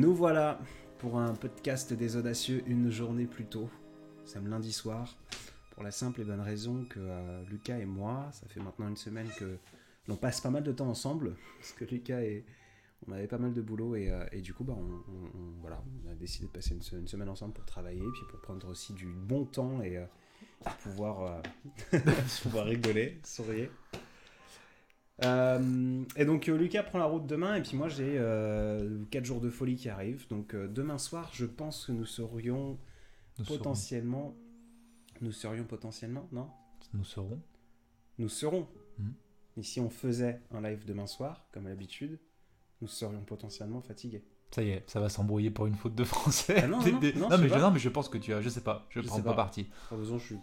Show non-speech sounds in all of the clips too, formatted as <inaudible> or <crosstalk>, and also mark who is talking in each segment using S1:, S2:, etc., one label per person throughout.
S1: Nous voilà pour un podcast des audacieux une journée plus tôt. Nous sommes lundi soir. Pour la simple et bonne raison que euh, Lucas et moi, ça fait maintenant une semaine que l'on passe pas mal de temps ensemble. Parce que Lucas et. On avait pas mal de boulot et, euh, du coup, bah, on, voilà, on a décidé de passer une, se- une semaine ensemble pour travailler, puis pour prendre aussi du bon temps et euh, <laughs> pouvoir rigoler, sourire. Euh, et donc euh, Lucas prend la route demain et puis moi j'ai 4 jours de folie qui arrivent. Donc euh, demain soir je pense que nous serions
S2: Nous serons.
S1: potentiellement... Nous serions potentiellement, non?
S2: Nous serons.
S1: Nous serons.
S2: Mhm.
S1: Et si on faisait un live demain soir, comme à l'habitude, nous serions potentiellement fatigués.
S2: Ça y est, ça va s'embrouiller pour une faute de français.
S1: Ah non, <laughs>
S2: Des-
S1: non,
S2: des-
S1: non,
S2: mais
S1: je
S2: non, mais je pense que tu as. Je sais pas. Je,
S1: Je
S2: prends pas
S1: pas.
S2: parti.
S1: De toute façon, je suis...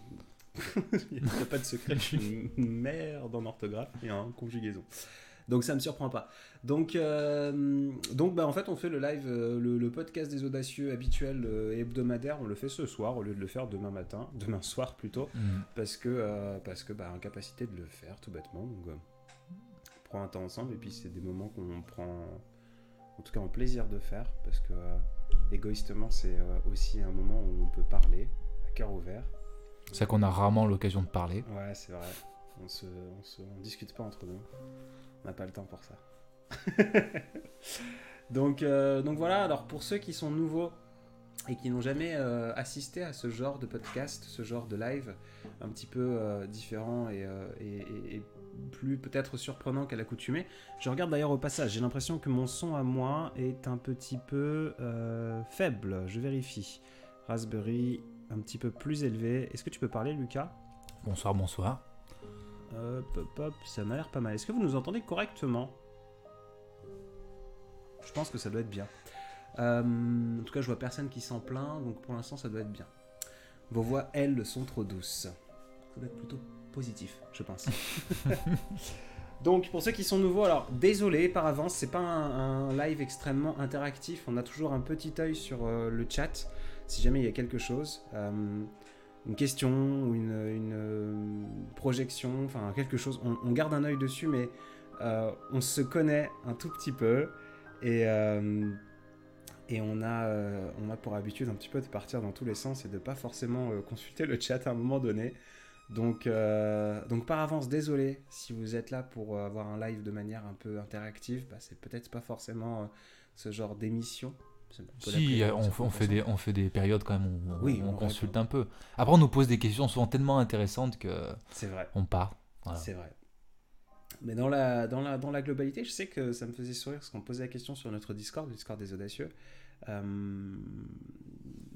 S1: Il n'y a pas de secret, je suis une merde en orthographe et en conjugaison. Donc ça me surprend pas. Donc, euh, donc bah, en fait, on fait le live, euh, le, le podcast des audacieux habituel euh, et hebdomadaire, on le fait ce soir au lieu de le faire demain matin, <laughs> demain soir plutôt,
S2: Mhm.
S1: parce que, euh, parce que bah, incapacité de le faire tout bêtement. Donc, euh, on prend un temps ensemble et puis c'est des moments qu'on prend, en tout cas, en plaisir de faire, parce que euh, égoïstement, c'est euh, aussi un moment où on peut parler à cœur ouvert.
S2: C'est qu'on a rarement l'occasion de parler.
S1: Ouais, c'est vrai. On se, on se, on discute pas entre nous. On n'a pas le temps pour ça. <laughs> donc, euh, donc voilà. Alors pour ceux qui sont nouveaux et qui n'ont jamais euh, assisté à ce genre de podcast, ce genre de live, un petit peu euh, différent et, plus peut-être surprenant qu'à l'accoutumée. Je regarde d'ailleurs au passage. J'ai l'impression que mon son à moi est un petit peu faible. Je vérifie. Raspberry un petit peu plus élevé. Est-ce que tu peux parler, Lucas?
S2: Bonsoir, bonsoir.
S1: Hop, hop, hop, ça m'a l'air pas mal. Est-ce que vous nous entendez correctement? Je pense que ça doit être bien. Euh, en tout cas, je vois personne qui s'en plaint, donc pour l'instant, ça doit être bien. Vos voix, elles, sont trop douces. Ça doit être plutôt positif, je pense. <laughs> donc, pour ceux qui sont nouveaux, alors désolé par avance, c'est pas un, un live extrêmement interactif. On a toujours un petit œil sur euh, le chat si jamais il y a quelque chose. Euh, une question ou une, euh, projection, enfin quelque chose. On, garde un œil dessus, mais euh, on se connaît un tout petit peu et, et on, a, on a pour habitude un petit peu de partir dans tous les sens et de pas forcément consulter le chat à un moment donné. Donc, donc par avance, désolé si vous êtes là pour avoir un live de manière un peu interactive, bah, c'est peut-être pas forcément ce genre d'émission. On
S2: Si, euh, on, fait des, on fait des périodes quand même où on,
S1: Oui,
S2: on
S1: on
S2: consulte un peu. Après, on nous pose des questions souvent tellement intéressantes que
S1: C'est vrai.
S2: on part. Voilà.
S1: C'est vrai. Mais dans la, dans, la, dans la globalité, je sais que ça me faisait sourire parce qu'on posait la question sur notre Discord, le Discord des audacieux, euh,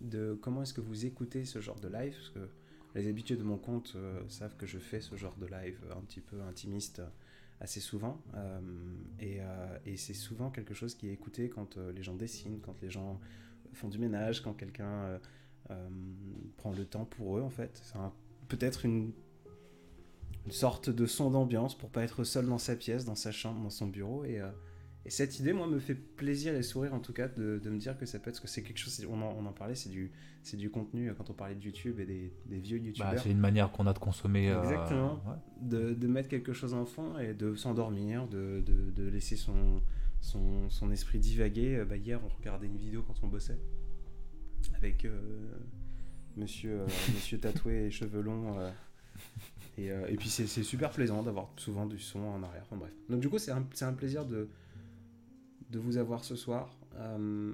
S1: de comment est-ce que vous écoutez ce genre de live? Parce que les habitués de mon compte euh, savent que je fais ce genre de live un petit peu intimiste assez souvent. euh, et euh, et c'est souvent quelque chose qui est écouté quand euh, les gens dessinent, quand les gens font du ménage, quand quelqu'un prend le temps pour eux, en fait. C'est peut-être une sorte de son d'ambiance pour pas être seul dans sa pièce, dans sa chambre, dans son bureau. Et, et cette idée, moi, me fait plaisir et sourire en tout cas de, de me dire que ça peut être, parce que c'est quelque chose, on en, on en parlait, c'est du, c'est du contenu euh, quand on parlait de YouTube et des, des vieux
S2: Bah,
S1: YouTubeurs.
S2: c'est une manière qu'on a de consommer. euh,
S1: Exactement.
S2: ouais.
S1: de, de mettre quelque chose en fond et de s'endormir, de, de, laisser son, son, son esprit divaguer. Euh, Bah, hier, on regardait une vidéo quand on bossait avec euh, monsieur, euh, <laughs> monsieur tatoué et cheveux longs. et, et puis c'est c'est super plaisant d'avoir souvent du son en arrière. Enfin, bref. Donc du coup, c'est un, c'est un plaisir de, de vous avoir ce soir. Euh,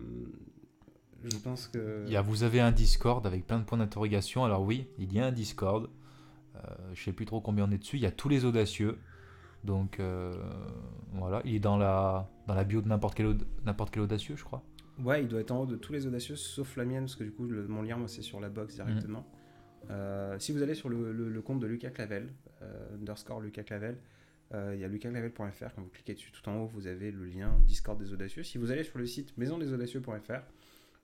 S1: je pense que...
S2: Il y a, vous avez un Discord avec plein de points d'interrogation. Alors oui, il y a un Discord. Euh, je sais plus trop combien on est dessus. Il y a tous les audacieux. Donc euh, voilà, il est dans la, dans la bio de n'importe quel, n'importe quel audacieux, je crois.
S1: Ouais, il doit être en haut de tous les audacieux, sauf la mienne, parce que du coup, le- mon lien, moi, c'est sur la box directement. Euh, si vous allez sur le, le- le compte de Lucas Clavel, underscore Lucas Clavel, il y a lucasclavel.fr. Quand vous cliquez dessus, tout en haut, vous avez le lien Discord des audacieux. Si vous allez sur le site maisondesaudacieux.fr,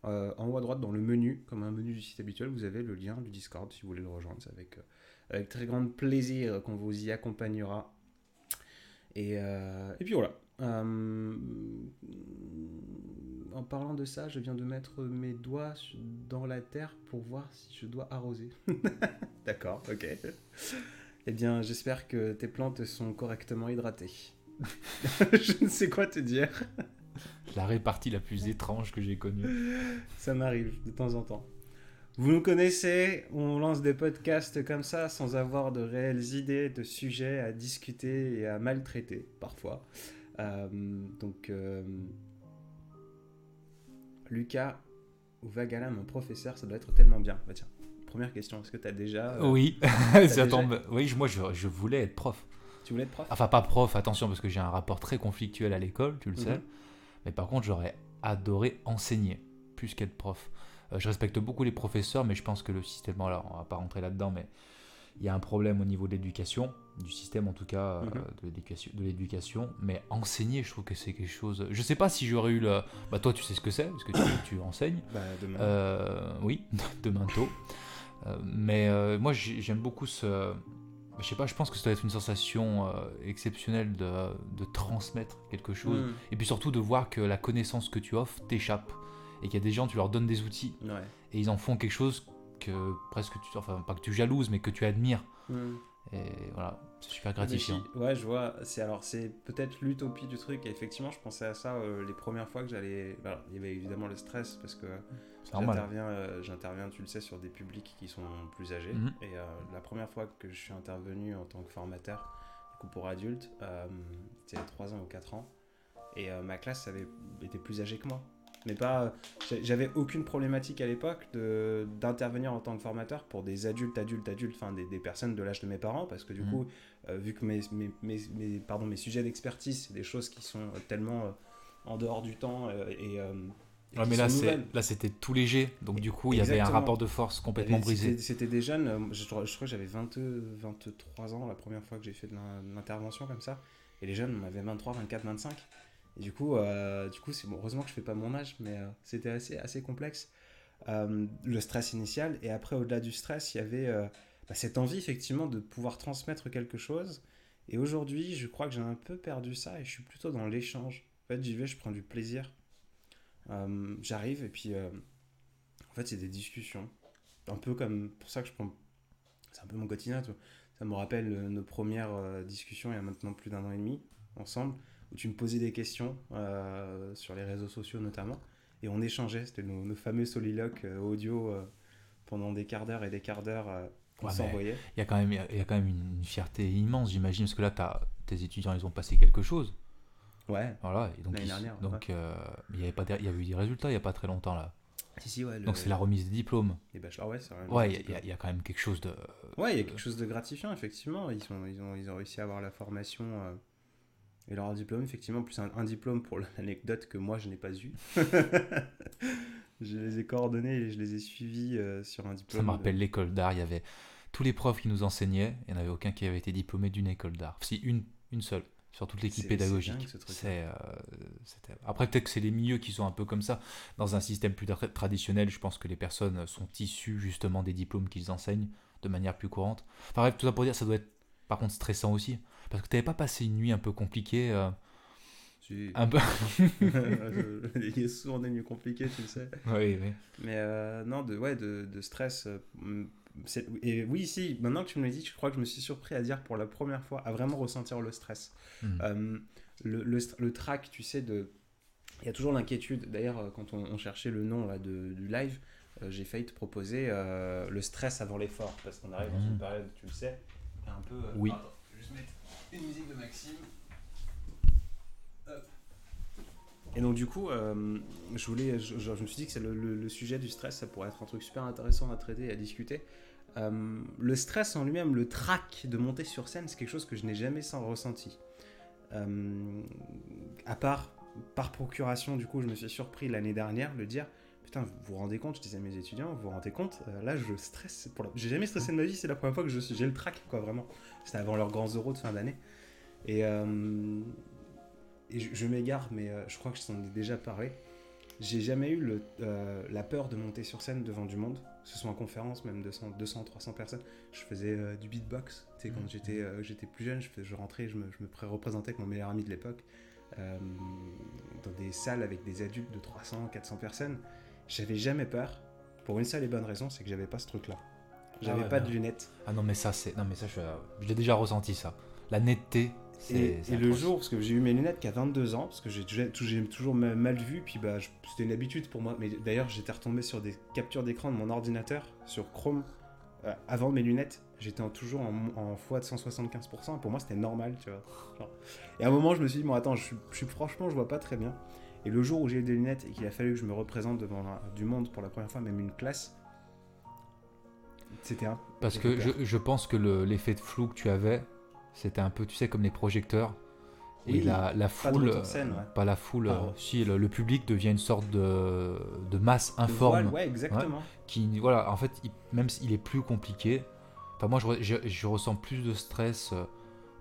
S1: euh, en haut à droite, dans le menu, comme un menu du site habituel, vous avez le lien du Discord si vous voulez le rejoindre. C'est avec, euh, très grand plaisir qu'on vous y accompagnera. Et, euh, et puis voilà. Euh, en parlant de ça, je viens de mettre mes doigts dans la terre pour voir si je dois arroser. <laughs> D'accord, ok. Eh bien, j'espère que tes plantes sont correctement hydratées. <laughs> <laughs> je ne sais quoi te dire.
S2: la répartie la plus étrange que j'ai connue.
S1: Ça m'arrive de temps en temps. Vous nous connaissez, on lance des podcasts comme ça sans avoir de réelles idées de sujets à discuter et à maltraiter parfois. Euh, donc, euh, Lucas ou Vagala, mon professeur, ça doit être tellement bien. Bah tiens, première question, est-ce que tu as déjà... euh,
S2: Oui, <laughs> ça
S1: déjà-
S2: tombe. Oui, moi je, je voulais être prof.
S1: Tu voulais être prof?
S2: Enfin, pas prof, attention, parce que j'ai un rapport très conflictuel à l'école, tu le sais.
S1: Mhm.
S2: Mais par contre, j'aurais adoré enseigner, plus qu'être prof. Euh, je respecte beaucoup les professeurs, mais je pense que le système, alors on va pas rentrer là-dedans, mais il y a un problème au niveau de l'éducation, du système en tout cas, euh,
S1: Mhm.
S2: de l'éducation- de l'éducation. Mais enseigner, je trouve que c'est quelque chose. Je sais pas si j'aurais eu le. Bah, toi, tu sais ce que c'est, parce que tu, tu enseignes.
S1: Bah demain.
S2: Euh, oui, <laughs> demain tôt. Euh, mais euh, moi, j'ai- j'aime beaucoup ce. Je sais pas, je pense que ça doit être une sensation euh, exceptionnelle de, de transmettre quelque chose.
S1: Mm.
S2: Et puis surtout de voir que la connaissance que tu offres t'échappe. Et qu'il y a des gens, tu leur donnes des outils.
S1: Ouais.
S2: Et ils en font quelque chose que presque tu. Enfin, pas que tu jalouses, mais que tu admires.
S1: Mm.
S2: Et voilà, c'est super
S1: Mais
S2: gratifiant.
S1: Ouais, je vois. C'est alors c'est peut-être l'utopie du truc. Et effectivement, je pensais à ça euh, les premières fois que j'allais. Alors, il y avait évidemment le stress parce que j'interviens, euh, j'interviens, tu le sais, sur des publics qui sont plus âgés.
S2: Mhm.
S1: Et euh, la première fois que je suis intervenu en tant que formateur, du coup pour adultes, euh, c'était il y a 3 ans ou 4 ans. Et ma classe avait été plus âgée que moi. Mais pas. j'a- J'avais aucune problématique à l'époque de- d'intervenir en tant que formateur pour des adultes, adultes, adultes, enfin des, des personnes de l'âge de mes parents, parce que du
S2: Mhm.
S1: coup, euh, vu que mes, mes, mes, mes- pardon, mes sujets d'expertise, c'est des choses qui sont euh, tellement euh, en dehors du temps et. et
S2: Ouais,
S1: qui
S2: mais là, c'était tout léger. Donc, du coup, il y avait un rapport de force complètement brisé.
S1: C'était des jeunes, je, crois- je crois que j'avais 22, 23 ans la première fois que j'ai fait de l'intervention comme ça. Et les jeunes, on avait 23, 24, 25. Et du coup, euh, du coup c'est bon, heureusement que je fais pas mon âge, mais euh, c'était assez, assez complexe. Euh, le stress initial. Et après, au-delà du stress, il y avait bah, cette envie effectivement de pouvoir transmettre quelque chose. Et aujourd'hui, je crois que j'ai un peu perdu ça et je suis plutôt dans l'échange. En fait, j'y vais, je prends du plaisir. J'arrive et puis, en fait, c'est des discussions. Un peu comme, pour ça que je prends, c'est un peu mon quotidien. Ça me rappelle nos premières discussions il y a maintenant plus d'un an et demi, ensemble, où tu me posais des questions euh, sur les réseaux sociaux notamment, et on échangeait. C'était nos, nos fameux soliloques euh, audio euh, pendant des quarts d'heure et des quarts d'heure qu'on
S2: Ouais,
S1: s'envoyait.
S2: Il y a quand même, y a- quand même une, fierté immense, j'imagine, parce que là, t'as- tes étudiants, ils ont passé quelque chose.
S1: Ouais.
S2: Voilà, et donc,
S1: L'année
S2: ils-
S1: dernière,
S2: donc euh, il y avait pas, der- il y avait eu des résultats il y a pas très longtemps là.
S1: Si, si, ouais. le-
S2: Donc c'est la remise des diplômes.
S1: les bachelors, ouais, c'est
S2: Ouais, il y a- y, y quand même quelque chose de.
S1: Ouais, il y a quelque chose de gratifiant, effectivement. Ils, sont, ils, ont, ils ont réussi à avoir la formation euh, et leur diplôme, effectivement, plus un, un diplôme pour <laughs> l'anecdote que moi, je n'ai pas eu. <laughs> je les ai coordonnés et je les ai suivis euh, sur un diplôme.
S2: Ça me
S1: de-
S2: rappelle l'école d'art. Il y avait tous les profs qui nous enseignaient. Il n'y en avait aucun qui avait été diplômé d'une école d'art. Si une, une seule sur toute l'équipe pédagogique.
S1: c'est ce
S2: euh, Après peut-être que c'est les milieux qui sont un peu comme ça. Dans un système plus tra- traditionnel, je pense que les personnes sont issues justement des diplômes qu'ils enseignent de manière plus courante. Enfin bref, tout ça pour dire, ça doit être par contre stressant aussi. Parce que tu n'avais pas passé une nuit un peu compliquée. euh, un peu... <laughs> <laughs>
S1: Il y a souvent des mieux compliqués, tu le sais.
S2: oui, oui.
S1: Mais euh, non, de, ouais, de, de stress. euh, mm, et oui, si, maintenant que tu me le dis, je crois que je me suis surpris à dire pour la première fois, à vraiment ressentir le stress.
S2: Hmm.
S1: Euh, le, le, le track, tu sais, de... il y a toujours l'inquiétude. D'ailleurs, quand on, on cherchait le nom là, de, du live, j'ai failli te proposer le stress avant l'effort. Parce qu'on arrive dans
S2: Mhm.
S1: une période, tu le sais, un peu. euh,
S2: Oui.
S1: Attends, je vais juste mettre une musique de Maxime. Hop. Et donc, du coup, euh, je, voulais, je, je- je me suis dit que c'est le, le- le sujet du stress, ça pourrait être un truc super intéressant à traiter et à discuter. Euh, le stress en lui-même, le trac de monter sur scène, c'est quelque chose que je n'ai jamais sans ressenti. Euh, à part par procuration, du coup, je me suis surpris l'année dernière de dire Putain, vous vous rendez compte, je disais à mes étudiants, vous vous rendez compte, euh, là je stresse. Pour la... J'ai jamais stressé de ma vie, c'est la première fois que je j'ai le trac, quoi, vraiment. C'était avant leurs grands euros de fin d'année. Et, euh, et je, je m'égare, mais euh, je crois que je t'en ai déjà parlé. J'ai jamais eu le, la peur de monter sur scène devant du monde, que ce soit en conférence, même 200, 200 300 personnes. Je faisais du beatbox, tu sais, quand
S2: Mhm.
S1: j'étais j'étais plus jeune, je, rentrais, je me, je me pré-représentais avec mon meilleur ami de l'époque, euh, dans des salles avec des adultes de 300, 400 personnes. J'avais jamais peur, pour une seule et bonne raison, c'est que j'avais pas ce truc-là. J'avais
S2: ouais,
S1: pas de lunettes.
S2: Ah non mais ça c'est non mais ça je, je l'ai déjà ressenti ça. La netteté C'est-
S1: Et, et le jour, parce que j'ai eu mes lunettes qu'à 22 ans, parce que j'ai toujours ma- mal vu, puis bah, c'était une habitude pour moi. Mais d'ailleurs, j'étais retombé sur des captures d'écran de mon ordinateur sur Chrome euh, avant mes lunettes. J'étais toujours en, en fois de 175%. Pour moi, c'était normal, tu vois. Genre. Et à un moment, je me suis dit, bon, attends, je suis, je suis- franchement, je vois pas très bien. Et le jour où j'ai eu des lunettes et qu'il a fallu que je me représente devant du monde pour la première fois, même une classe, c'était un.
S2: Parce que je, je pense que le- l'effet de flou que tu avais, c'était un peu, tu sais, comme les projecteurs. Et la, la foule,
S1: de scène, ouais.
S2: pas la foule,
S1: Ah, ouais.
S2: si le, le public devient une sorte de, de masse
S1: de
S2: informe.
S1: voile, ouais, exactement.
S2: qui voilà en fait il- même s'il est plus compliqué enfin moi je, je- je ressens plus de stress euh,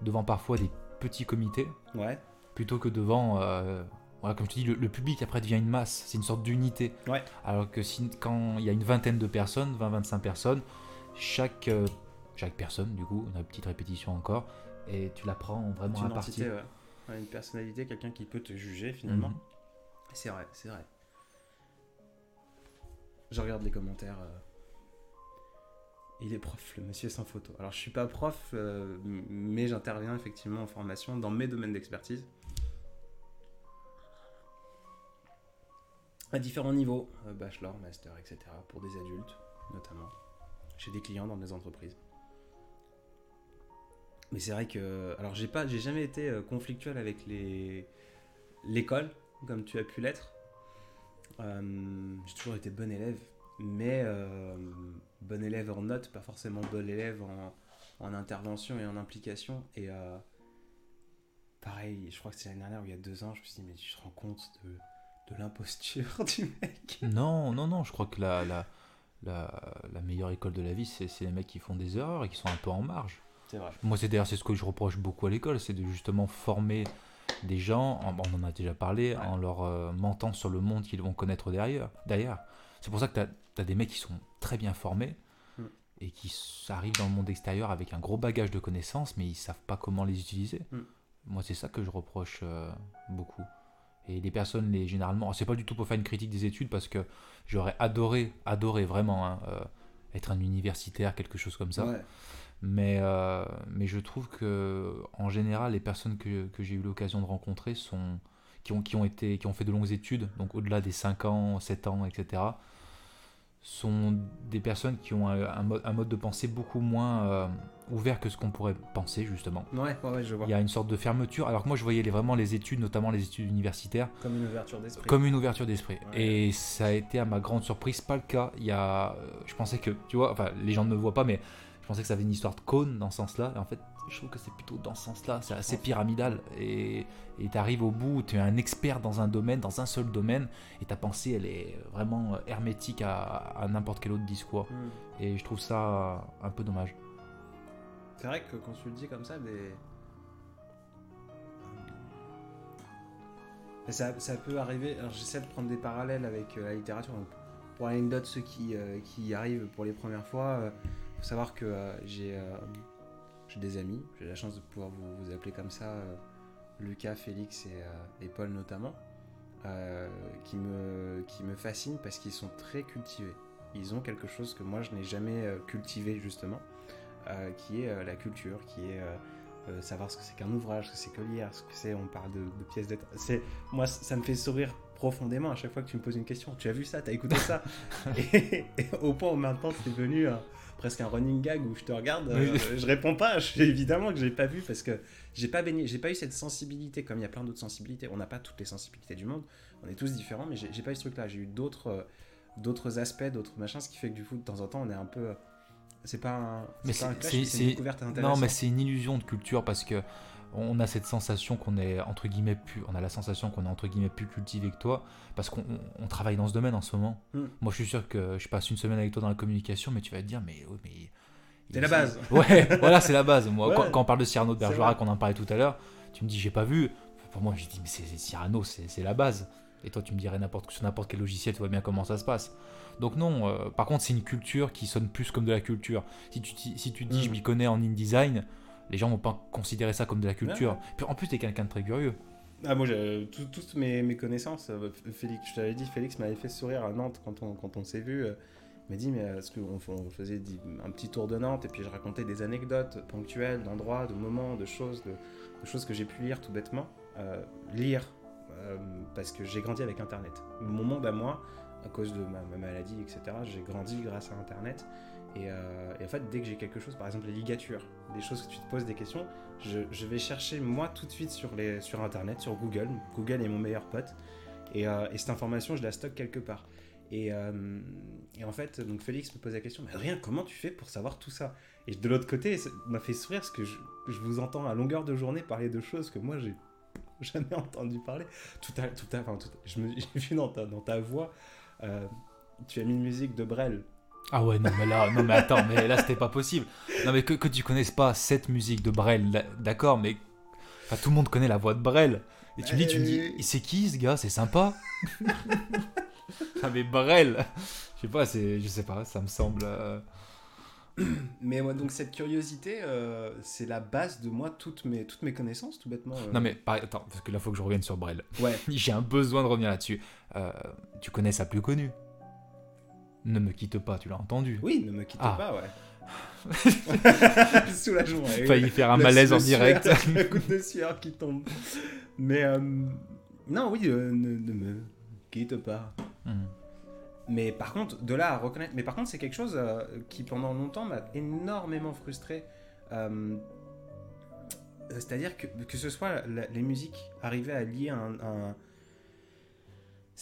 S2: devant parfois des petits comités
S1: Ouais.
S2: plutôt que devant euh, voilà, comme je te dis le, le public après devient une masse c'est une sorte d'unité
S1: Ouais.
S2: alors que si, quand il y a une vingtaine de personnes 20-25 personnes chaque euh, chaque personne du coup une petite répétition encore et tu la prends vraiment
S1: une
S2: à partie
S1: entité, ouais. Ouais, une personnalité, quelqu'un qui peut te juger finalement.
S2: Mhm.
S1: C'est vrai, c'est vrai. Je regarde les commentaires. euh. Il est prof, le monsieur sans photo. Alors je suis pas prof, euh, mais j'interviens effectivement en formation dans mes domaines d'expertise. À différents niveaux, euh, bachelor, master, etc. Pour des adultes notamment. Chez des clients dans des entreprises. Mais c'est vrai que. Alors, j'ai pas, j'ai jamais été euh, conflictuel avec les l'école, comme tu as pu l'être. Euh, j'ai toujours été bon élève, mais bon élève en notes, pas forcément bon élève en, en intervention et en implication. Et pareil, je crois que c'est l'année dernière ou il y a deux ans, je me suis dit, mais tu te rends compte de, de l'imposture <laughs> du mec
S2: non non non je crois que la, la, la, la meilleure école de la vie c'est c'est les mecs qui font des erreurs et qui sont un peu en marge
S1: C'est vrai.
S2: Moi, c'est d'ailleurs c'est ce que je reproche beaucoup à l'école, c'est de justement former des gens, en- on en a déjà parlé,
S1: Ouais.
S2: en leur euh, mentant sur le monde qu'ils vont connaître derrière. D'ailleurs, c'est pour ça que tu as, des mecs qui sont très bien formés
S1: Mm.
S2: et qui arrivent dans le monde extérieur avec un gros bagage de connaissances, mais ils savent pas comment les utiliser.
S1: Mm.
S2: Moi, c'est ça que je reproche euh, beaucoup. Et les personnes, les, généralement, c'est pas du tout pour faire une critique des études, parce que j'aurais adoré, adoré vraiment hein, euh, être un universitaire, quelque chose comme ça.
S1: Ouais.
S2: Mais, euh, mais je trouve que en général, les personnes que, que j'ai eu l'occasion de rencontrer sont, qui, ont, qui, ont été, qui ont fait de longues études, donc au-delà des 5 ans, 7 ans, etc., sont des personnes qui ont un, un mode, un mode de pensée beaucoup moins euh, ouvert que ce qu'on pourrait penser, justement.
S1: Ouais, ouais, je vois.
S2: Il y a une sorte de fermeture, alors que moi je voyais les- vraiment les études, notamment les études universitaires,
S1: Comme une ouverture d'esprit.
S2: comme une ouverture d'esprit.
S1: Ouais.
S2: Et ça a été à ma grande surprise pas le cas. Il y a, euh, je pensais que, tu vois, enfin les gens ne me voient pas, mais je pensais que ça avait une histoire de cône dans ce sens-là. Et en fait, je trouve que c'est plutôt dans ce sens-là. C'est assez pyramidal. Et tu arrives au bout, tu es un expert dans un domaine, dans un seul domaine, et ta pensée, elle est vraiment hermétique à, à n'importe quel autre discours.
S1: Hmm.
S2: Et je trouve ça un peu dommage.
S1: C'est vrai que quand tu le dis comme ça, des... Ça, ça peut arriver. Alors j'essaie de prendre des parallèles avec euh, la littérature. Pour l'anecdote, ceux qui, euh, qui y arrivent pour les premières fois, il faut savoir que euh, j'ai euh, j'ai des amis. J'ai la chance de pouvoir vous, vous appeler comme ça, euh, Lucas, Félix et, euh, et Paul notamment, euh, qui, me, qui me fascinent parce qu'ils sont très cultivés. Ils ont quelque chose que moi je n'ai jamais cultivé justement qui est la culture, qui est euh, savoir ce que c'est qu'un ouvrage, ce que c'est que lire, ce que c'est, on parle de, de pièces d'être. C'est moi, ça me fait sourire profondément à chaque fois que tu me poses une question. Tu as vu ça, tu as écouté ça, <laughs> et, et au point où maintenant c'est devenu euh, presque un running gag où je te regarde, euh, je réponds pas. Je, évidemment que j'ai pas vu parce que j'ai pas baigné, j'ai pas eu cette sensibilité comme il y a plein d'autres sensibilités. On n'a pas toutes les sensibilités du monde, on est tous différents, mais j'ai pas eu ce truc-là. J'ai eu d'autres. euh, d'autres aspects, d'autres machins, ce qui fait que du coup, de temps en temps, on est un peu. euh, C'est pas un,
S2: Mais
S1: c'est une découverte
S2: Non,
S1: intéressante.
S2: mais c'est une illusion de culture parce que on a cette sensation qu'on est entre guillemets plus, on a la sensation qu'on est entre guillemets plus cultivé que toi parce qu'on on- on travaille dans ce domaine en ce moment.
S1: Hmm.
S2: Moi, je suis sûr que je passe une semaine avec toi dans la communication, mais tu vas te dire, mais, oh, mais
S1: C'est la base. <laughs>
S2: Ouais, voilà, c'est la base. Moi,
S1: Ouais.
S2: quand, quand on parle de Cyrano de Bergerac, on en parlait tout à l'heure, tu me dis, j'ai pas vu. Pour moi, j'ai dit, mais c'est c'est Cyrano, c'est la base. Et toi, tu me dirais n'importe sur n'importe quel logiciel, tu vois bien comment ça se passe. Donc non, euh, par contre, c'est une culture qui sonne plus comme de la culture. Si tu, si tu dis,
S1: Mm.
S2: je m'y connais en InDesign, les gens vont pas considérer ça comme de la culture. Puis en plus, t'es quelqu'un de très curieux.
S1: Ah, moi, j'ai tout- toutes mes, mes connaissances. euh, Félix, je t'avais dit, Félix m'avait fait sourire à Nantes quand on, quand on s'est vu. euh, Il m'a dit, mais est-ce qu'on on faisait un petit tour de Nantes et puis je racontais des anecdotes ponctuelles d'endroits, de moments, de choses, de, de choses que j'ai pu lire tout bêtement. Euh, lire, euh, parce que j'ai grandi avec Internet. Mon monde à moi, à cause de ma, ma maladie, etc., j'ai grandi grâce à Internet. Et, euh, et en fait, dès que j'ai quelque chose, par exemple les ligatures, des choses que tu te poses des questions, je, vais chercher moi tout de suite sur, les, sur Internet, sur Google. Google est mon meilleur pote. Et, euh, et cette information, je la stocke quelque part. Et, euh, et en fait, donc Félix me pose la question, mais rien, comment tu fais pour savoir tout ça? Et de l'autre côté, ça m'a fait sourire parce que je, je vous entends à longueur de journée parler de choses que moi, j'ai <laughs> jamais entendu parler. Tout à, tout à, enfin, tout je me- <laughs> j'ai vu dans ta, dans ta voix, tu as mis une musique de Brel.
S2: Ah ouais, non mais là, non mais attends, mais là c'était pas possible. Non mais que, que tu connaisses pas cette musique de Brel, d'accord, mais enfin, tout le monde connaît la voix de Brel. Et tu me dis, tu me dis, c'est qui ce gars? C'est sympa? <laughs> ah mais Brel, je sais pas, c'est, je sais pas, ça me semble. euh,
S1: Mais moi, donc cette curiosité, euh, c'est la base de moi, toutes mes, toutes mes connaissances, tout bêtement. euh.
S2: Non mais attends, parce que là faut que je revienne sur Brel.
S1: Ouais. <laughs>
S2: J'ai un besoin de revenir là-dessus. Tu connais sa plus connue? Ne me quitte pas, tu l'as entendu.
S1: Oui, ne me quittez
S2: Ah.
S1: pas, ouais. <laughs> Soulagement.
S2: J'ai failli faire un malaise en direct. <laughs>
S1: La goutte de sueur qui tombe. Mais euh, non, oui, euh, ne, ne me quitte pas.
S2: Mhm.
S1: Mais par contre, de là à reconnaître. Mais par contre, c'est quelque chose euh, qui pendant longtemps m'a énormément frustré. Euh, C'est-à-dire que, que ce soit la- les musiques arrivaient à lier un. un-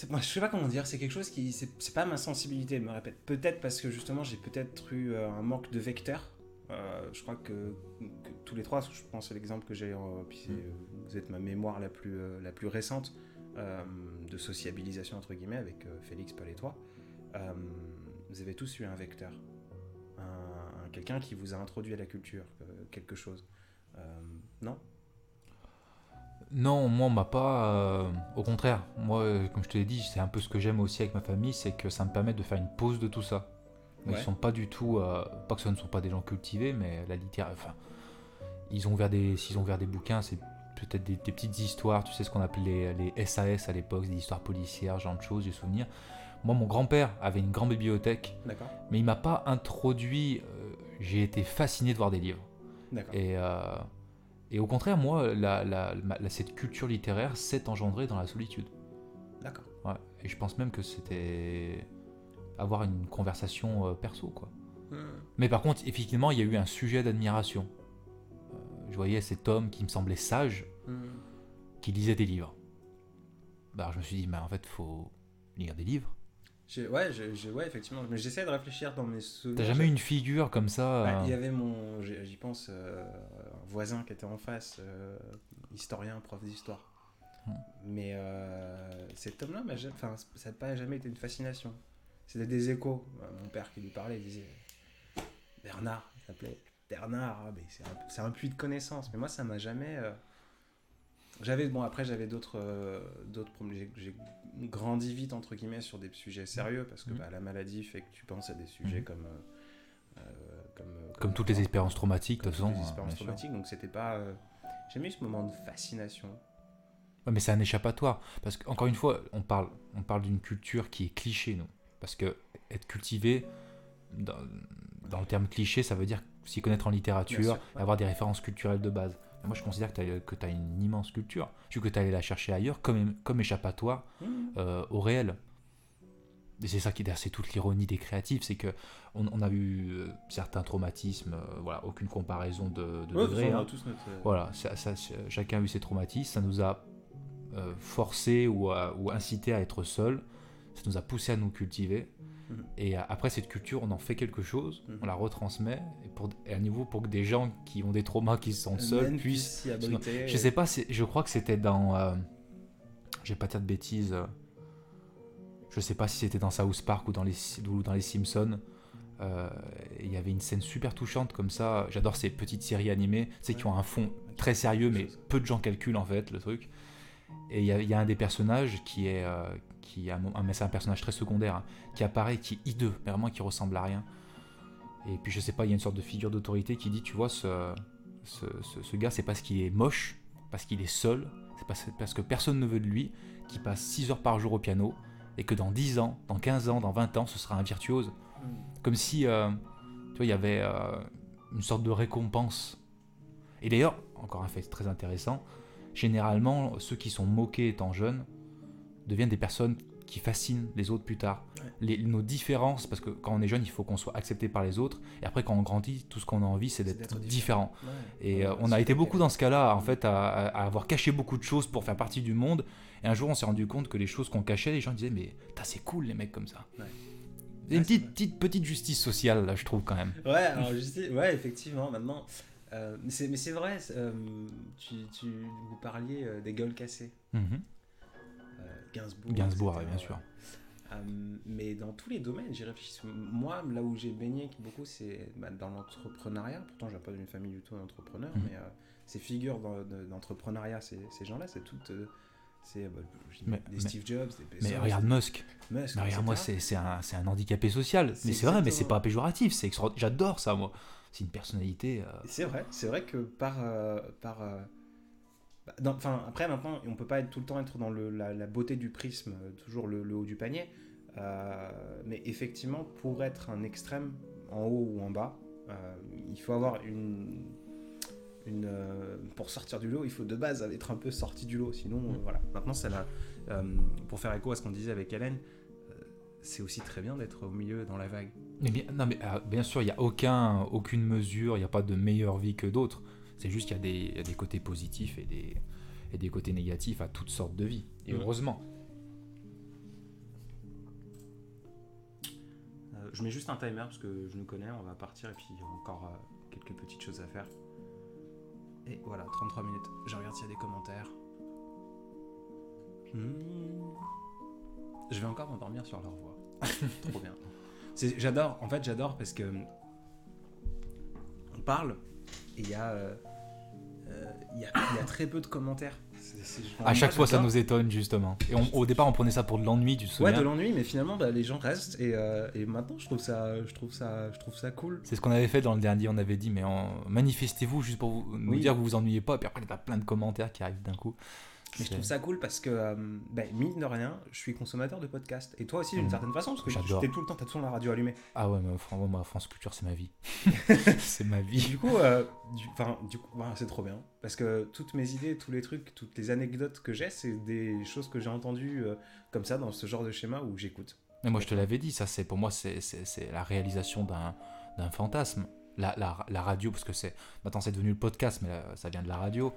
S1: moi, je sais pas comment dire, c'est quelque chose qui. C'est pas ma sensibilité, je me répète. Peut-être parce que justement, j'ai peut-être eu euh, un manque de vecteur. Euh, je crois que, tous les trois, je pense à l'exemple que j'ai, euh, puis euh, vous êtes ma mémoire la plus, la plus récente de sociabilisation entre guillemets avec Félix, Paul et toi. Vous avez tous eu un vecteur, un, un- quelqu'un qui vous a introduit à la culture, quelque chose. Non?
S2: Non, moi, on m'a pas. euh, au contraire, moi, euh, comme je te l'ai dit, c'est un peu ce que j'aime aussi avec ma famille, c'est que ça me permet de faire une pause de tout ça. Ils
S1: Ouais.
S2: sont pas du tout. euh, pas que ce ne sont pas des gens cultivés, mais la littérature. Enfin, ils ont ouvert des. S'ils ont ouvert des bouquins, c'est peut-être des, des petites histoires, tu sais ce qu'on appelait les, les SAS à l'époque, des histoires policières, ce genre de choses, j'ai souvenir. Moi, mon grand-père avait une grande bibliothèque,
S1: D'accord
S2: mais il m'a pas introduit. euh, J'ai été fasciné de voir des livres.
S1: D'accord.
S2: Et, euh, et au contraire, moi, la, la- ma- la- cette culture littéraire s'est engendrée dans la solitude.
S1: D'accord.
S2: Ouais. Et je pense même que c'était avoir une conversation euh, perso, quoi.
S1: Hmm.
S2: Mais par contre, effectivement, il y a eu un sujet d'admiration. Euh, je voyais cet homme qui me semblait sage,
S1: Hmm.
S2: qui lisait des livres. Bah, alors je me suis dit, mais en fait, faut lire des livres.
S1: Ouais, j'ai- j'ai- ouais, effectivement. Mais j'essaie de réfléchir dans mes souvenirs.
S2: T'as jamais eu une figure comme ça
S1: Ouais,
S2: euh,
S1: Il y avait mon, j'y pense, euh, un voisin qui était en face, euh, historien, prof d'histoire.
S2: Hmm.
S1: Mais euh, cet homme-là, enfin, ça n'a pas jamais été une fascination. C'était des échos. Mon père qui lui parlait, il disait Bernard, il s'appelait Bernard. ah, mais c'est un, c'est un puits de connaissances. Mais moi, ça m'a jamais. J'avais bon après j'avais d'autres euh, d'autres problèmes. J'ai- grandi vite entre guillemets sur des sujets sérieux parce que
S2: Mhm.
S1: bah, la maladie fait que tu penses à des sujets
S2: Mhm.
S1: comme euh, euh, comme,
S2: Comme toutes les expériences traumatiques, de toute façon.
S1: toutes les
S2: euh,
S1: expériences
S2: sûr.
S1: traumatiques. Donc c'était pas. euh, J'ai jamais eu ce moment de fascination.
S2: Ouais, mais c'est un échappatoire. Parce qu'encore une fois, on parle, on parle d'une culture qui est cliché, nous. Parce que être cultivé, dans, dans le terme cliché, ça veut dire s'y connaître en littérature,
S1: sûr, ouais.
S2: avoir des références culturelles de base. Moi, je considère que tu as, une immense culture. Suis que tu allé la chercher ailleurs comme, comme échappatoire euh, au réel. Et c'est ça qui c'est toute l'ironie des créatifs, c'est que on, on a eu euh, certains traumatismes, euh, voilà, aucune comparaison de, de
S1: Ouais,
S2: degré, hein.
S1: tous notre.
S2: Voilà, ça- ça- chacun a eu ses traumatismes, ça nous a euh, forcé ou, à- ou incité à être seul, ça nous a poussé à nous cultiver. Et après cette culture, on en fait quelque chose,
S1: Mhm.
S2: on la retransmet, et, pour, et à nouveau pour que des gens qui ont des traumas, qui se sentent seuls, puissent...
S1: abriter.
S2: Je sais pas, je crois que c'était dans... euh, je vais pas dire de bêtises, euh, je sais pas si c'était dans South Park ou dans les, ou dans les Simpsons. euh, Il y avait une scène super touchante comme ça. J'adore ces petites séries animées, tu sais, qui ont un fond très sérieux, mais peu de gens calculent en fait le truc. Et il y, a- il y a un des personnages qui est, euh, qui un- mais c'est un personnage très secondaire, hein, qui apparaît, qui est hideux, mais vraiment qui ressemble à rien. Et puis je sais pas, il y a une sorte de figure d'autorité qui dit, tu vois, ce, ce, ce- ce gars, c'est parce qu'il est moche, parce qu'il est seul, c'est parce, parce que personne ne veut de lui, qu'il passe 6 heures par jour au piano, et que dans 10 ans, dans 15 ans, dans 20 ans, ce sera un virtuose. Comme si, euh, tu vois, il y avait euh, une sorte de récompense. Et d'ailleurs, encore un fait très intéressant, généralement, ceux qui sont moqués étant jeunes deviennent des personnes qui fascinent les autres plus tard. Les, nos différences, parce que quand on est jeune, il faut qu'on soit accepté par les autres, et après quand on grandit, tout ce qu'on a envie, c'est
S1: C'est
S2: d'être différent.
S1: Ouais.
S2: Et
S1: Ouais,
S2: euh, on a
S1: c'est
S2: été beaucoup dans ce cas-là, en fait, à, avoir caché beaucoup de choses pour faire partie du monde. Et un jour, on s'est rendu compte que les choses qu'on cachait, les gens disaient, mais c'est cool les mecs comme ça.
S1: Ouais.
S2: A une
S1: c'est
S2: petite, petite, petite justice sociale, là, je trouve, quand même.
S1: Ouais, alors ouais, effectivement, maintenant. euh, mais c'est c'est vrai, c'est, euh, tu, tu, vous parliez des gueules cassées.
S2: Mhm.
S1: euh, Gainsbourg.
S2: Gainsbourg,
S1: etc.,
S2: bien sûr.
S1: Euh, mais dans tous les domaines, j'y réfléchis. Moi, là où j'ai baigné beaucoup, c'est bah, dans l'entrepreneuriat. Pourtant, je viens pas d'une famille du tout d'entrepreneurs,
S2: Mhm.
S1: mais euh, ces figures d'entrepreneuriat, ces, ces gens-là, c'est toutes. euh, c'est bah,
S2: Mais-
S1: des
S2: mais-
S1: Steve Jobs, des
S2: Mais
S1: Bezos,
S2: regarde Musk.
S1: Musk,
S2: Mais regarde, moi, c'est un, un handicapé social. Mais c'est vrai, mais c'est pas péjoratif. c'est J'adore ça, moi. C'est une personnalité.
S1: C'est vrai, c'est vrai que par. par Enfin, après, maintenant, on peut pas être tout le temps être dans le, la, la beauté du prisme, euh, toujours le, le haut du panier. Euh, mais effectivement, pour être un extrême, en haut ou en bas, euh, il faut avoir une. une euh, pour sortir du lot, il faut de base être un peu sorti du lot. Sinon, euh, voilà. Maintenant, la. pour faire écho à ce qu'on disait avec Hélène, c'est aussi très bien d'être au milieu dans la vague.
S2: Mais bien, non, mais, bien sûr, il n'y a aucun, aucune mesure, il n'y a pas de meilleure vie que d'autres. C'est juste qu'il y, a des- il y a des côtés positifs et des, et des côtés négatifs à toutes sortes de vies. Et
S1: Mhm.
S2: heureusement.
S1: Euh, je mets juste un timer parce que je nous connais, on va partir et puis il y a encore euh, quelques petites choses à faire. Et voilà, 33 minutes. Je regarde s'il y a des commentaires. Hmm. Je vais encore m'endormir sur leur voix. <laughs> Trop bien. J'adore, en fait j'adore parce que on parle et il y, a, euh, il y, a, il y a très peu de commentaires. Enfin,
S2: À chaque fois, ça nous étonne, justement. Et on- au départ, on prenait ça pour de l'ennui, tu te
S1: Ouais, de l'ennui, mais finalement, bah, les gens restent et, euh, et maintenant, je trouve ça, je trouve ça, je trouve ça cool.
S2: C'est ce qu'on avait fait dans le dernier. On avait dit, mais en- manifestez-vous juste pour vous, nous
S1: Oui.
S2: dire que vous vous ennuyez pas. Et puis après, t'as plein de commentaires qui arrivent d'un coup.
S1: Mais je trouve ça cool parce que, euh, ben, mine de rien, je suis consommateur de podcasts. Et toi aussi, d'une
S2: Mhm.
S1: certaine façon, parce que t'es tout le temps, t'as toujours la radio allumée.
S2: Ah ouais, mais franchement, moi, France Culture, c'est ma vie. <laughs> c'est ma vie.
S1: du coup, euh, du, coup, c'est trop bien. Parce que toutes mes idées, tous les trucs, toutes les anecdotes que j'ai, c'est des choses que j'ai entendues euh, comme ça, dans ce genre de schéma où j'écoute.
S2: Mais moi, je te l'avais dit, ça, c'est pour moi, c'est- la réalisation d'un fantasme. La, la, la radio, parce que c'est maintenant c'est devenu le podcast, mais euh, ça vient de la radio.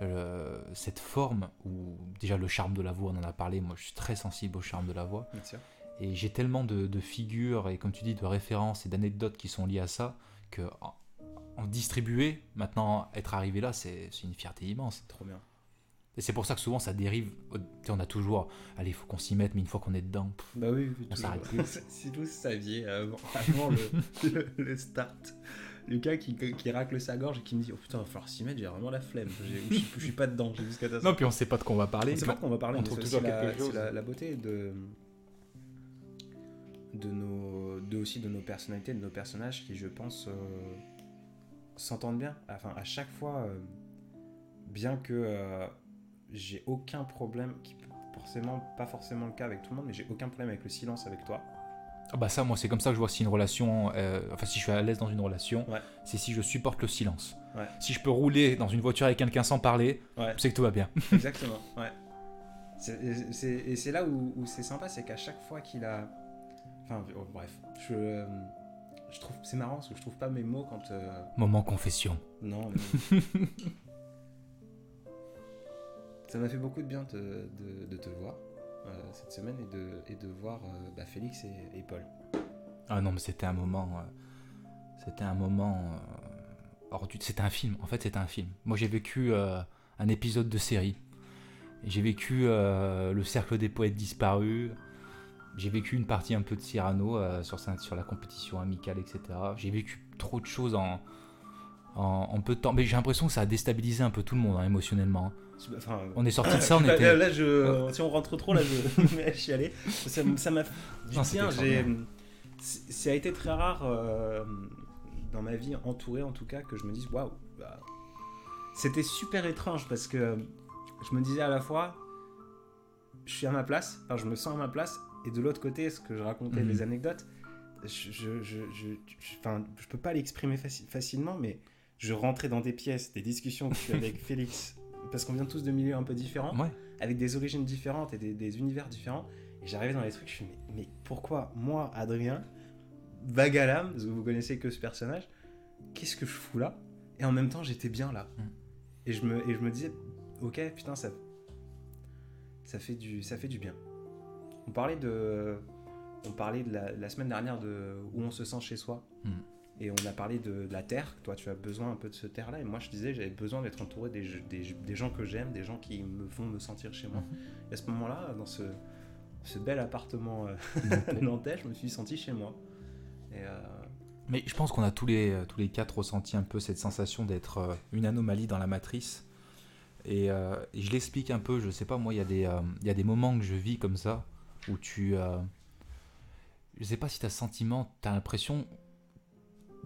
S2: Euh, cette forme où déjà le charme de la voix, on en a parlé. Moi, je suis très sensible au charme de la voix. Et j'ai tellement de, de figures et, comme tu dis, de références et d'anecdotes qui sont liées à ça que en, en distribuer, maintenant, être arrivé là, c'est une fierté immense.
S1: Trop bien.
S2: Et c'est pour ça que souvent ça dérive. On a toujours, allez, il faut qu'on s'y mette, mais une fois qu'on est dedans, pff,
S1: Bah oui,
S2: On s'arrête plus. <laughs>
S1: si vous saviez avant, avant le, <laughs> le, le start, Lucas qui, qui racle sa gorge et qui me dit Oh putain, il va falloir s'y mettre, j'ai vraiment la flemme. Je, suis- je suis pas dedans, j'ai jusqu'à ta
S2: Non, puis on sait pas de quoi on va parler.
S1: On sait pas de quoi on va parler,
S2: on
S1: mais
S2: trouve
S1: c'est
S2: toujours
S1: aussi la,
S2: quelque chose.
S1: c'est la, la beauté de, de, nos, de aussi de nos personnalités, de nos personnages qui, je pense, euh, s'entendent bien. Enfin, à chaque fois, euh, bien que euh, j'ai aucun problème, qui forcément pas forcément le cas avec tout le monde, mais j'ai aucun problème avec le silence avec toi.
S2: Ah bah ça, moi, c'est comme ça que je vois si une relation, euh, enfin si je suis à l'aise dans une relation,
S1: Ouais.
S2: c'est si je supporte le silence.
S1: Ouais.
S2: Si je peux rouler dans une voiture avec quelqu'un sans parler,
S1: Ouais.
S2: c'est que tout va bien. <laughs>
S1: Exactement, ouais. C'est- et c'est- et c'est là où, où c'est sympa, c'est qu'à chaque fois qu'il a. Enfin, oh, bref, je, euh, je trouve. C'est marrant parce que je trouve pas mes mots quand. euh,
S2: Moment confession.
S1: Non, mais. <laughs> Ça m'a fait beaucoup de bien te- de, de te voir cette semaine et de, et de voir euh, bah, Félix et, Paul.
S2: Ah non, mais c'était un moment, euh, c'était un moment. euh, C'était un film. En fait, c'était un film. Moi, j'ai vécu euh, un épisode de série. J'ai vécu euh, le cercle des poètes disparus. J'ai vécu une partie un peu de Cyrano euh, sur, sur la compétition amicale, etc. J'ai vécu trop de choses en, en, en peu de temps. Mais j'ai l'impression que ça a déstabilisé un peu tout le monde hein, émotionnellement. hein.
S1: Enfin,
S2: On est sorti de <laughs> ça, on était.
S1: là, je, si on rentre trop, là, je <laughs> à chialer. Ça ça m'a bien. J'ai, ça a été très rare euh, dans ma vie, entouré en tout cas, que je me dise waouh. bah, C'était super étrange parce que je me disais à la fois, je suis à ma place, enfin, je me sens à ma place, et de l'autre côté, ce que je racontais,
S2: Mhm.
S1: les anecdotes, je, je, je peux pas l'exprimer faci- facilement, mais je rentrais dans des pièces, des discussions que je suis avec <laughs> Félix, parce qu'on vient tous de milieux un peu différents,
S2: Ouais.
S1: avec des origines différentes et des, des univers différents. Et j'arrivais dans les trucs, je suis mais, mais pourquoi moi, Adrien, vague à l'âme, parce que vous connaissez que ce personnage, qu'est-ce que je fous là? Et en même temps, j'étais bien là.
S2: Mm.
S1: Et, je me, et je me disais, ok, putain, ça, ça, fait du, ça fait du bien. On parlait de, on parlait de la, la semaine dernière de où on se sent chez soi.
S2: Mm.
S1: Et on a parlé de, de la terre. Toi, tu as besoin un peu de ce terre-là. Et moi, je disais, j'avais besoin d'être entouré des, des, des gens que j'aime, des gens qui me font me sentir chez moi. Et à ce moment-là, dans ce, ce bel appartement euh, <laughs>
S2: Nantais.
S1: nantais, je me suis senti chez moi. Et euh,
S2: Mais je pense qu'on a tous les, tous les quatre ressenti un peu cette sensation d'être euh, une anomalie dans la matrice. Et, euh, et je l'explique un peu, je sais pas, moi, il y, a des, il y a des moments que je vis comme ça, où tu... je sais pas si tu as sentiment, tu as l'impression...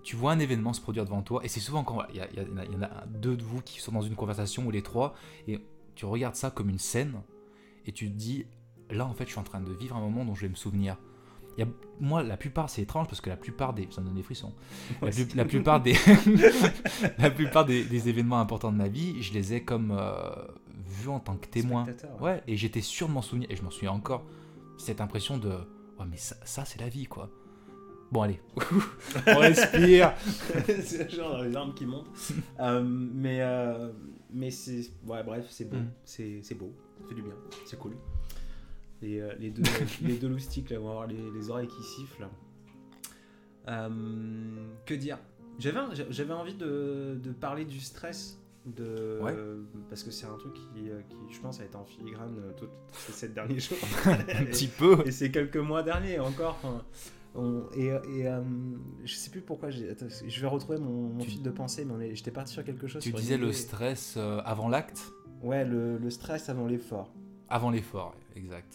S2: Tu vois un événement se produire devant toi, et c'est souvent quand il y, en a- il y en a deux de vous qui sont dans une conversation, ou les trois, et tu regardes ça comme une scène, et tu te dis, là en fait je suis en train de vivre un moment dont je vais me souvenir. Il y a, moi, la plupart, c'est étrange parce que la plupart des. Ça me donne des frissons. La, plus- la plupart des. <laughs> la plupart des, des événements importants de ma vie, je les ai comme euh, vus en tant que témoin. Ouais, et j'étais sûr de m'en souvenir. Et je m'en souviens encore. Cette impression de. Ouais, mais ça, ça, c'est la vie, quoi. Bon, allez. <laughs> On respire. <laughs>
S1: c'est genre les armes qui montent. <laughs> Euh, mais euh, mais c'est. Ouais, bref, c'est beau.
S2: Mm.
S1: C'est c'est beau. Ça fait du bien. C'est cool. Les, euh, les, deux, les deux loustiques, là, vont avoir les, les oreilles qui sifflent. Que dire? J'avais envie de, de parler du stress. De,
S2: Ouais.
S1: Parce que c'est un truc qui, qui, je pense, a été en filigrane tous ces sept derniers jours.
S2: un petit peu.
S1: Et c'est quelques mois derniers encore. enfin, on- et et euh, je sais plus pourquoi. attends, Je vais retrouver mon, mon
S2: Tu-
S1: fil de pensée, mais j'étais parti sur quelque chose.
S2: Tu
S1: sur
S2: disais le stress euh, avant l'acte,
S1: Ouais, le, le stress avant l'effort.
S2: avant l'effort, exact.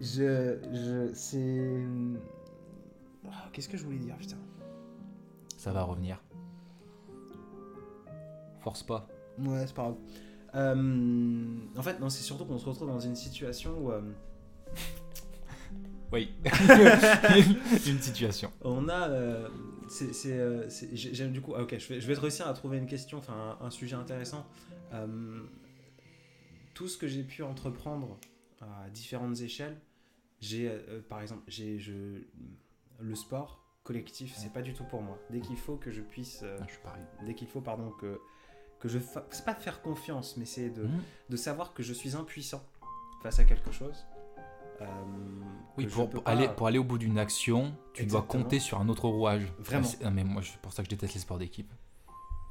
S1: Je. je c'est. Ah, Qu'est-ce que je voulais dire, putain?
S2: Ça va revenir. Force pas.
S1: Ouais, c'est pas grave. Euh, en fait, non, c'est surtout qu'on se retrouve dans une situation où. euh,
S2: Oui. <laughs> Une situation.
S1: On a. euh, c'est, c'est, euh, c'est- j'ai- j'ai- du coup, ah, ok, je vais, je vais réussir à trouver une question, enfin un, un sujet intéressant. Euh, tout ce que j'ai pu entreprendre à différentes échelles, j'ai, euh, par exemple, j'ai, je, le sport collectif, c'est pas du tout pour moi. Dès qu'il faut que je puisse,
S2: Ah, je suis pareil.
S1: dès qu'il faut, pardon, que que je, fa- c'est pas de faire confiance, mais c'est de,
S2: Mhm.
S1: de savoir que je suis impuissant face à quelque chose. Euh,
S2: Oui, pour, aller, pour aller au bout d'une action, tu dois compter sur un autre rouage.
S1: Vraiment.
S2: Ah, mais moi, c'est pour ça que je déteste les sports d'équipe.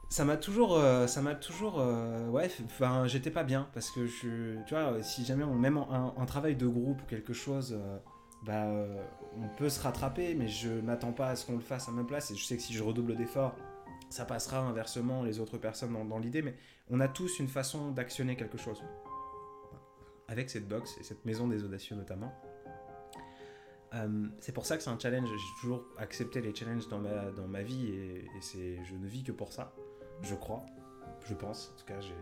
S1: ça m'a toujours euh, ça m'a toujours euh, ouais enfin j'étais pas bien parce que je tu vois si jamais on même un, un travail de groupe ou quelque chose euh, bah euh, on peut se rattraper mais je m'attends pas à ce qu'on le fasse à ma place et je sais que si je redouble d'efforts ça passera inversement les autres personnes dans, dans l'idée mais on a tous une façon d'actionner quelque chose avec cette box et cette maison des audacieux notamment Euh, c'est pour ça que c'est un challenge. J'ai toujours accepté les challenges dans ma, dans ma vie et, et c'est, je ne vis que pour ça. Je crois, je pense. En tout cas, j'ai-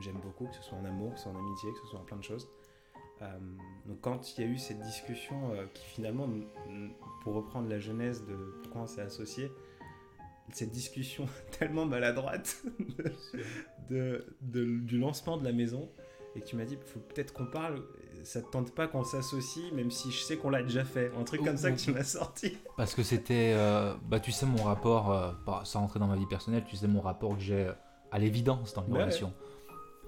S1: j'aime beaucoup, que ce soit en amour, que ce soit en amitié, que ce soit en plein de choses. Euh, donc, quand il y a eu cette discussion euh, qui finalement, pour reprendre la genèse de pourquoi on s'est associé, cette discussion <laughs> tellement maladroite <laughs> de, de- du lancement de la maison et tu m'as dit, faut peut-être qu'on parle. Ça te tente pas qu'on s'associe, même si je sais qu'on l'a déjà fait. Un truc comme ça que tu m'as sorti.
S2: Parce que c'était. euh, bah, tu sais, mon rapport, euh, pas- sans rentrer dans ma vie personnelle, tu sais, mon rapport que j'ai euh, à l'évidence dans les
S1: Ouais,
S2: relations.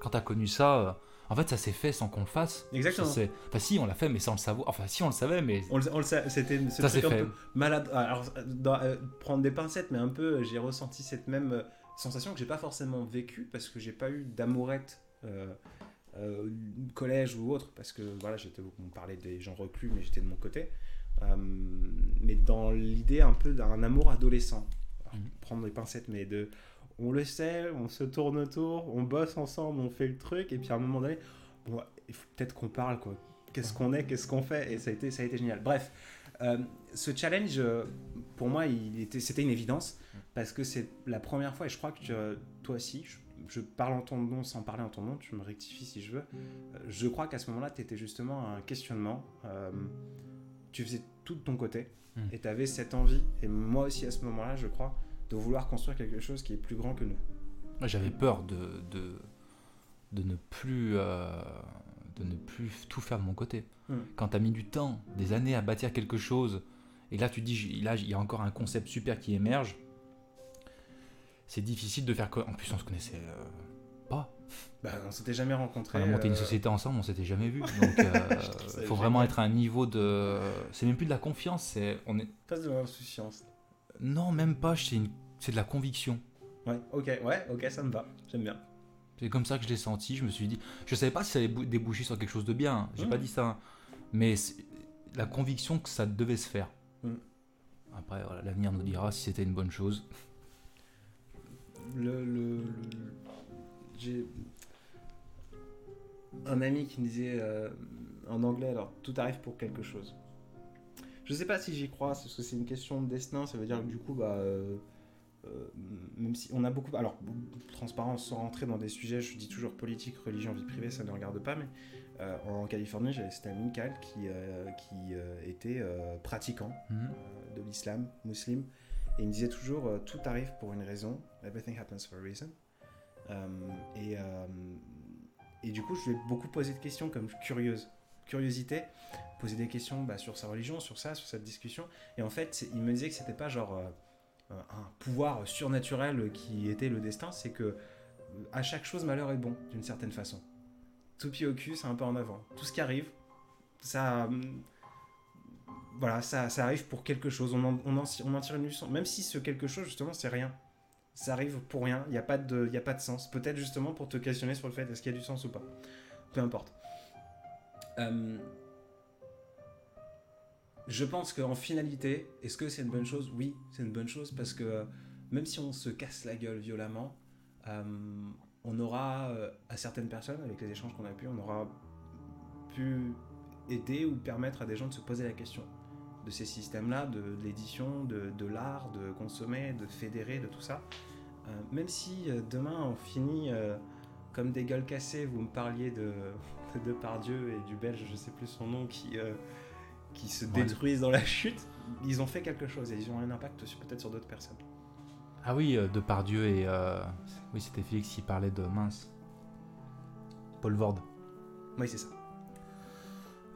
S2: Quand t'as connu ça, euh, en fait, ça s'est fait sans qu'on le fasse.
S1: Exactement.
S2: Ça Enfin, si, on l'a fait, mais sans le savoir. Enfin, si, on le savait, mais.
S1: On le, on le c'était ce
S2: Ça
S1: truc
S2: s'est
S1: un
S2: fait.
S1: peu malade. Alors, dans- prendre des pincettes, mais un peu, j'ai ressenti cette même sensation que j'ai pas forcément vécue parce que j'ai pas eu d'amourette euh, euh, collège ou autre parce que voilà, j'étais, on parlait des gens reclus, mais j'étais de mon côté. Euh, mais dans l'idée un peu d'un amour adolescent, Alors,
S2: Mhm.
S1: prendre des pincettes, mais de, on le sait, on se tourne autour, on bosse ensemble, on fait le truc, et puis à un moment donné, bon, il faut peut-être qu'on parle quoi. Qu'est-ce qu'on est, qu'est-ce qu'on fait, et ça a été, ça a été génial. Bref, euh, ce challenge, pour moi, il était, c'était une évidence parce que c'est la première fois, et je crois que tu- toi aussi, je, je parle en ton nom sans parler en ton nom, tu me rectifies si je veux. Euh, Je crois qu'à ce moment-là, tu étais justement à un questionnement. euh, tu faisais tout de ton côté
S2: Mm.
S1: et tu avais cette envie, et moi aussi à ce moment-là, je crois, de vouloir construire quelque chose qui est plus grand que nous.
S2: J'avais peur de, de, de ne plus euh, de ne plus tout faire de mon côté.
S1: Mm.
S2: Quand tu as mis du temps, des années à bâtir quelque chose, et là tu dis là il y a encore un concept super qui émerge, c'est difficile de faire En plus on se connaissait euh, pas.
S1: Bah, on s'était jamais rencontrés.
S2: On a monté une
S1: euh,
S2: société ensemble, on s'était jamais vu. <laughs> Donc euh, faut vraiment être à un niveau de. C'est même plus de la confiance, c'est on est.
S1: Pas de l'insouciance.
S2: Non même pas. C'est une... c'est de la conviction.
S1: Ouais, ok, ouais, ok, ça me va. J'aime bien.
S2: C'est comme ça que je l'ai senti. Je me suis dit, je savais pas si ça allait bou- déboucher sur quelque chose de bien. hein. J'ai pas dit ça, hein. mais c'est- la conviction que ça devait se faire.
S1: Mm.
S2: Après, voilà, l'avenir nous dira si c'était une bonne chose.
S1: Le, le- le- j'ai un ami qui me disait euh, en anglais alors tout arrive pour quelque chose je sais pas si j'y crois parce que c'est une question de destin ça veut dire que du coup bah euh, euh, même si on a beaucoup alors transparence sans rentrer dans des sujets je dis toujours politique religion vie privée ça ne regarde pas mais en Californie j'avais cet ami Michael qui, qui était pratiquant
S2: Mhm.
S1: de l'islam, musulman. Et il me disait toujours euh, tout arrive pour une raison. Everything happens for a reason. Euh, et, euh, et du coup, je lui ai beaucoup posé de questions comme curieuse. Curiosité, poser des questions bah, sur sa religion, sur ça, sur cette discussion. Et en fait, il me disait que c'était pas genre un pouvoir surnaturel qui était le destin, c'est que à chaque chose, malheur est bon, d'une certaine façon. Tout pied au cul, c'est un peu en avant. Tout ce qui arrive, ça, hum, voilà, ça, ça arrive pour quelque chose. On en, on on tire une leçon. Même si ce quelque chose, justement, c'est rien. Ça arrive pour rien. Il n'y a, pas de- a pas de sens. Peut-être justement pour te questionner sur le fait est-ce qu'il y a du sens ou pas. Peu importe. Euh, je pense qu'en finalité, est-ce que c'est une bonne chose? Oui, c'est une bonne chose parce que euh, même si on se casse la gueule violemment, euh, on aura, à certaines personnes, avec les échanges qu'on a pu, on aura pu aider ou permettre à des gens de se poser la question de ces systèmes-là, de, de l'édition, de, de l'art, de consommer, de fédérer, de tout ça. Euh, même si euh, demain on finit euh, comme des gueules cassées, vous me parliez de, <laughs> de Depardieu et du Belge, je sais plus son nom, qui, qui se
S2: Ouais.
S1: détruisent dans la chute, ils ont fait quelque chose et ils ont un impact peut-être sur d'autres personnes.
S2: Ah oui, Depardieu et. Oui, c'était Félix qui parlait de mince. Paul Vord.
S1: Oui, c'est ça.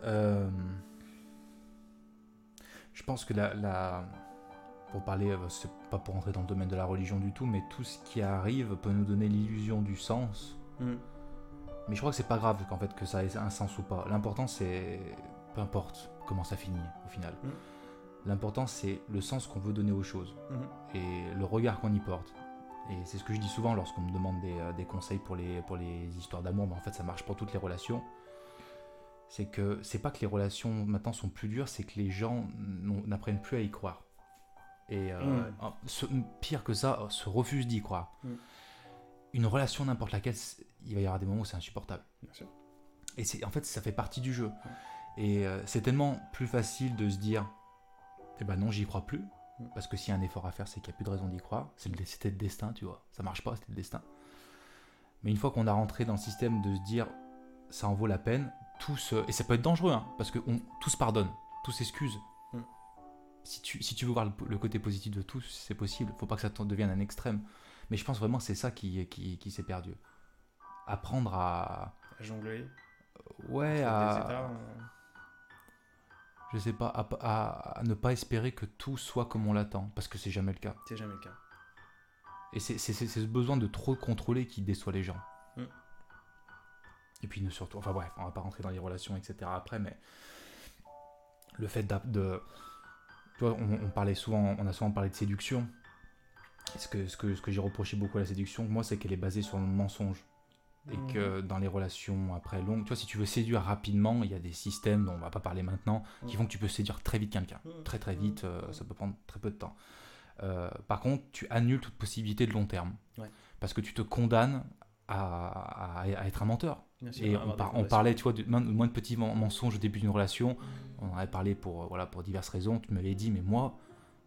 S2: Euh, Je pense que la, la- pour parler, euh, c'est pas pour entrer dans le domaine de la religion du tout, mais tout ce qui arrive peut nous donner l'illusion du sens.
S1: Mm.
S2: Mais je crois que c'est pas grave qu'en fait que ça ait un sens ou pas. L'important c'est, peu importe comment ça finit au final.
S1: Mm.
S2: L'important c'est le sens qu'on veut donner aux choses
S1: Mhm.
S2: et le regard qu'on y porte. Et c'est ce que je dis souvent lorsqu'on me demande des, euh, des conseils pour les, pour les histoires d'amour, mais en fait ça marche pour toutes les relations. C'est que c'est pas que les relations maintenant sont plus dures, c'est que les gens n'apprennent plus à y croire. Et euh,
S1: Mm.
S2: ce- pire que ça, se refusent d'y croire.
S1: Mm.
S2: Une relation n'importe laquelle, il va y avoir des moments où c'est insupportable.
S1: Bien sûr.
S2: Et c'est en fait ça fait partie du jeu. Et euh, c'est tellement plus facile de se dire, eh ben non, j'y crois plus,
S1: Mm.
S2: parce que s'il y a un effort à faire, c'est qu'il n'y a plus de raison d'y croire. C'est le- C'était le destin, tu vois. Ça marche pas, c'était le destin. Mais une fois qu'on a rentré dans le système de se dire, ça en vaut la peine, tout se... et ça peut être dangereux, hein, parce que on, tout se pardonne, tout s'excuse.
S1: Mm.
S2: Si tu, si tu veux voir le, le côté positif de tout, c'est possible. Faut pas que ça devienne un extrême. Mais je pense vraiment que c'est ça qui, qui, qui s'est perdu. Apprendre à.
S1: À jongler.
S2: Ouais, à.
S1: des états, euh,
S2: je sais pas, à, à- à ne pas espérer que tout soit comme on l'attend, parce que c'est jamais le cas.
S1: C'est jamais le cas.
S2: Et c'est c'est- c'est- c'est ce besoin de trop contrôler qui déçoit les gens. Et puis surtout, enfin bref, on va pas rentrer dans les relations, etc. après, mais le fait de, tu vois, on, on parlait souvent, on a souvent parlé de séduction. Ce que, ce que, ce que j'ai reproché beaucoup à la séduction, moi, c'est qu'elle est basée sur le mensonge. Et
S1: Mm.
S2: que dans les relations après longues, tu vois, si tu veux séduire rapidement, il y a des systèmes dont on va pas parler maintenant, qui
S1: Mm.
S2: font que tu peux séduire très vite quelqu'un.
S1: Mm.
S2: Très très vite, euh, ça peut prendre très peu de temps. Euh, par contre, tu annules toute possibilité de long terme.
S1: Ouais.
S2: Parce que tu te condamnes à, à- à être un menteur. Et on, par- parlait, tu vois, de moins, de petits men- mensonges au début d'une relation. On en avait parlé pour, voilà, pour diverses raisons. Tu m'avais dit, mais moi,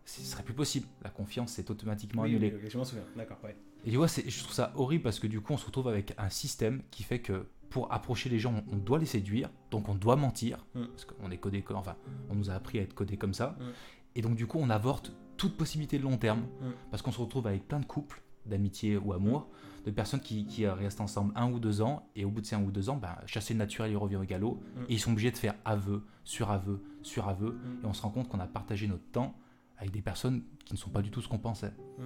S2: ce serait plus possible. La confiance est automatiquement
S1: Oui,
S2: annulée.
S1: oui, je m'en souviens. D'accord, ouais.
S2: Et tu vois, c'est- je trouve ça horrible parce que du coup, on se retrouve avec un système qui fait que pour approcher les gens, on doit les séduire, donc on doit mentir,
S1: Mm.
S2: parce qu'on est codé, co- enfin, on nous a appris à être codé comme ça,
S1: Mm.
S2: et donc du coup, on avorte toute possibilité de long terme,
S1: Mm.
S2: parce qu'on se retrouve avec plein de couples, d'amitié ou amour, de personnes qui, qui restent ensemble un ou deux ans, et au bout de ces un ou deux ans, ben, chasser le naturel, il revient au galop,
S1: Mm.
S2: et ils sont obligés de faire aveu, sur aveu, sur aveu,
S1: Mm.
S2: et on se rend compte qu'on a partagé notre temps avec des personnes qui ne sont pas du tout ce qu'on pensait.
S1: Mm.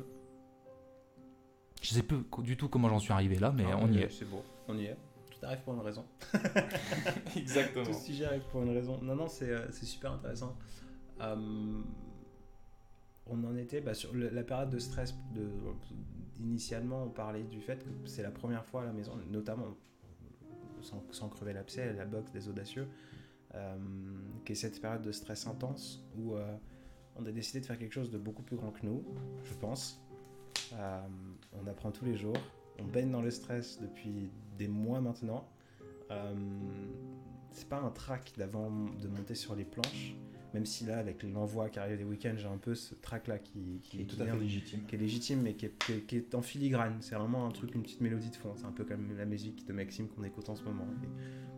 S2: Je sais peu du tout comment j'en suis arrivé là, mais
S1: Ah,
S2: on y est.
S1: C'est beau, on y est. Tout arrive pour une raison. <laughs> <laughs>
S2: Exactement.
S1: Tout sujet arrive pour une raison. Non, non, c'est euh, c'est super intéressant. Euh, on en était bah, sur le- la période de stress. De, initialement, on parlait du fait que c'est la première fois à la maison, notamment sans, crever l'abcès, la boxe des audacieux, euh, qui est cette période de stress intense où euh, on a décidé de faire quelque chose de beaucoup plus grand que nous, je pense. Euh, on apprend tous les jours, on baigne dans le stress depuis des mois maintenant. Euh, c'est pas un track d'avant de monter sur les planches, même si là, avec l'envoi qui arrive des week-ends, j'ai un peu ce track là qui, qui, qui vient-
S2: légitime.
S1: qui est légitime mais qui est, qui est- qui est en filigrane. C'est vraiment un truc, une petite mélodie de fond. C'est un peu comme la musique de Maxime qu'on écoute en ce moment, qui,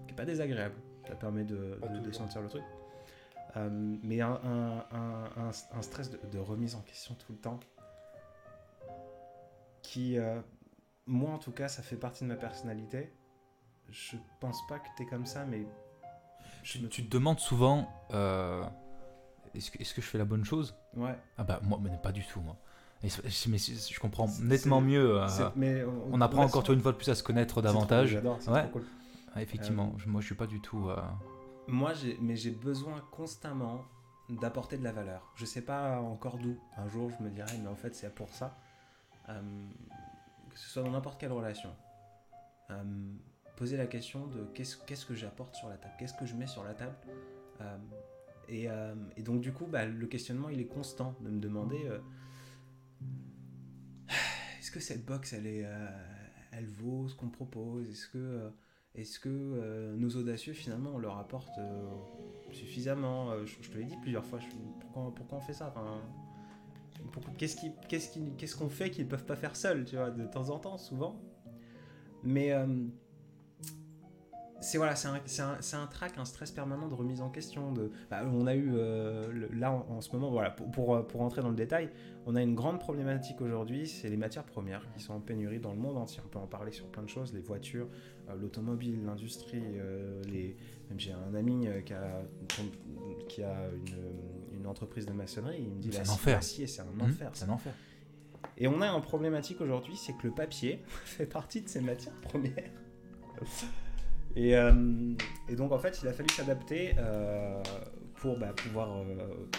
S1: qui est pas désagréable. Ça permet de, de- de sentir le truc. Euh, mais un, un- un- un- un stress de, de remise en question tout le temps, qui, euh, moi en tout cas, ça fait partie de ma personnalité. Je pense pas que t'es comme ça, mais je
S2: Tu,
S1: me-
S2: tu te demandes souvent euh, est-ce que, je fais la bonne chose?
S1: Ouais.
S2: Ah bah moi, mais pas du tout moi. Et mais je comprends nettement mieux. euh,
S1: mais
S2: on apprend encore une fois de plus à se connaître davantage.
S1: J'adore, c'est
S2: Ouais.
S1: cool.
S2: Ah, effectivement,
S1: Euh,
S2: je- moi je suis pas du tout. euh,
S1: Moi, j'ai, mais j'ai besoin constamment d'apporter de la valeur. Je sais pas encore d'où. Un jour, je me dirais, mais en fait, c'est pour ça. Que ce soit dans n'importe quelle relation. Poser la question de qu'est-ce, qu'est-ce que j'apporte sur la table? Qu'est-ce que je mets sur la table? Et, euh, et donc, du coup, bah, le questionnement, il est constant de me demander euh, <sighs> est-ce que cette box, elle, est, euh, elle vaut ce qu'on propose? Est-ce que. est-ce que nos audacieux, finalement, on leur apporte suffisamment? Je, te l'ai dit plusieurs fois, pourquoi, pourquoi on fait ça? Qu'est-ce qu'on fait qu'ils ne peuvent pas faire seuls, tu vois, de temps en temps, souvent? Mais c'est voilà, c'est un, un, un trac, un stress permanent de remise en question. De, bah, on a eu, euh, le- là en, en ce moment, voilà, pour, pour, pour rentrer dans le détail, on a une grande problématique aujourd'hui, c'est les matières premières qui sont en pénurie dans le monde entier. On peut en parler sur plein de choses, les voitures, euh, l'automobile, l'industrie, euh, les... même j'ai un ami euh, qui a, qui a une, une entreprise de maçonnerie, il me dit
S2: C'est un
S1: l'acier,
S2: enfer.
S1: l'acier, c'est un
S2: hmm,
S1: enfer.
S2: c'est un enfer.
S1: Et on a une problématique aujourd'hui, c'est que le papier <laughs> fait partie de ces matières premières. Et, euh, et donc en fait, il a fallu s'adapter euh, pour bah, pouvoir euh,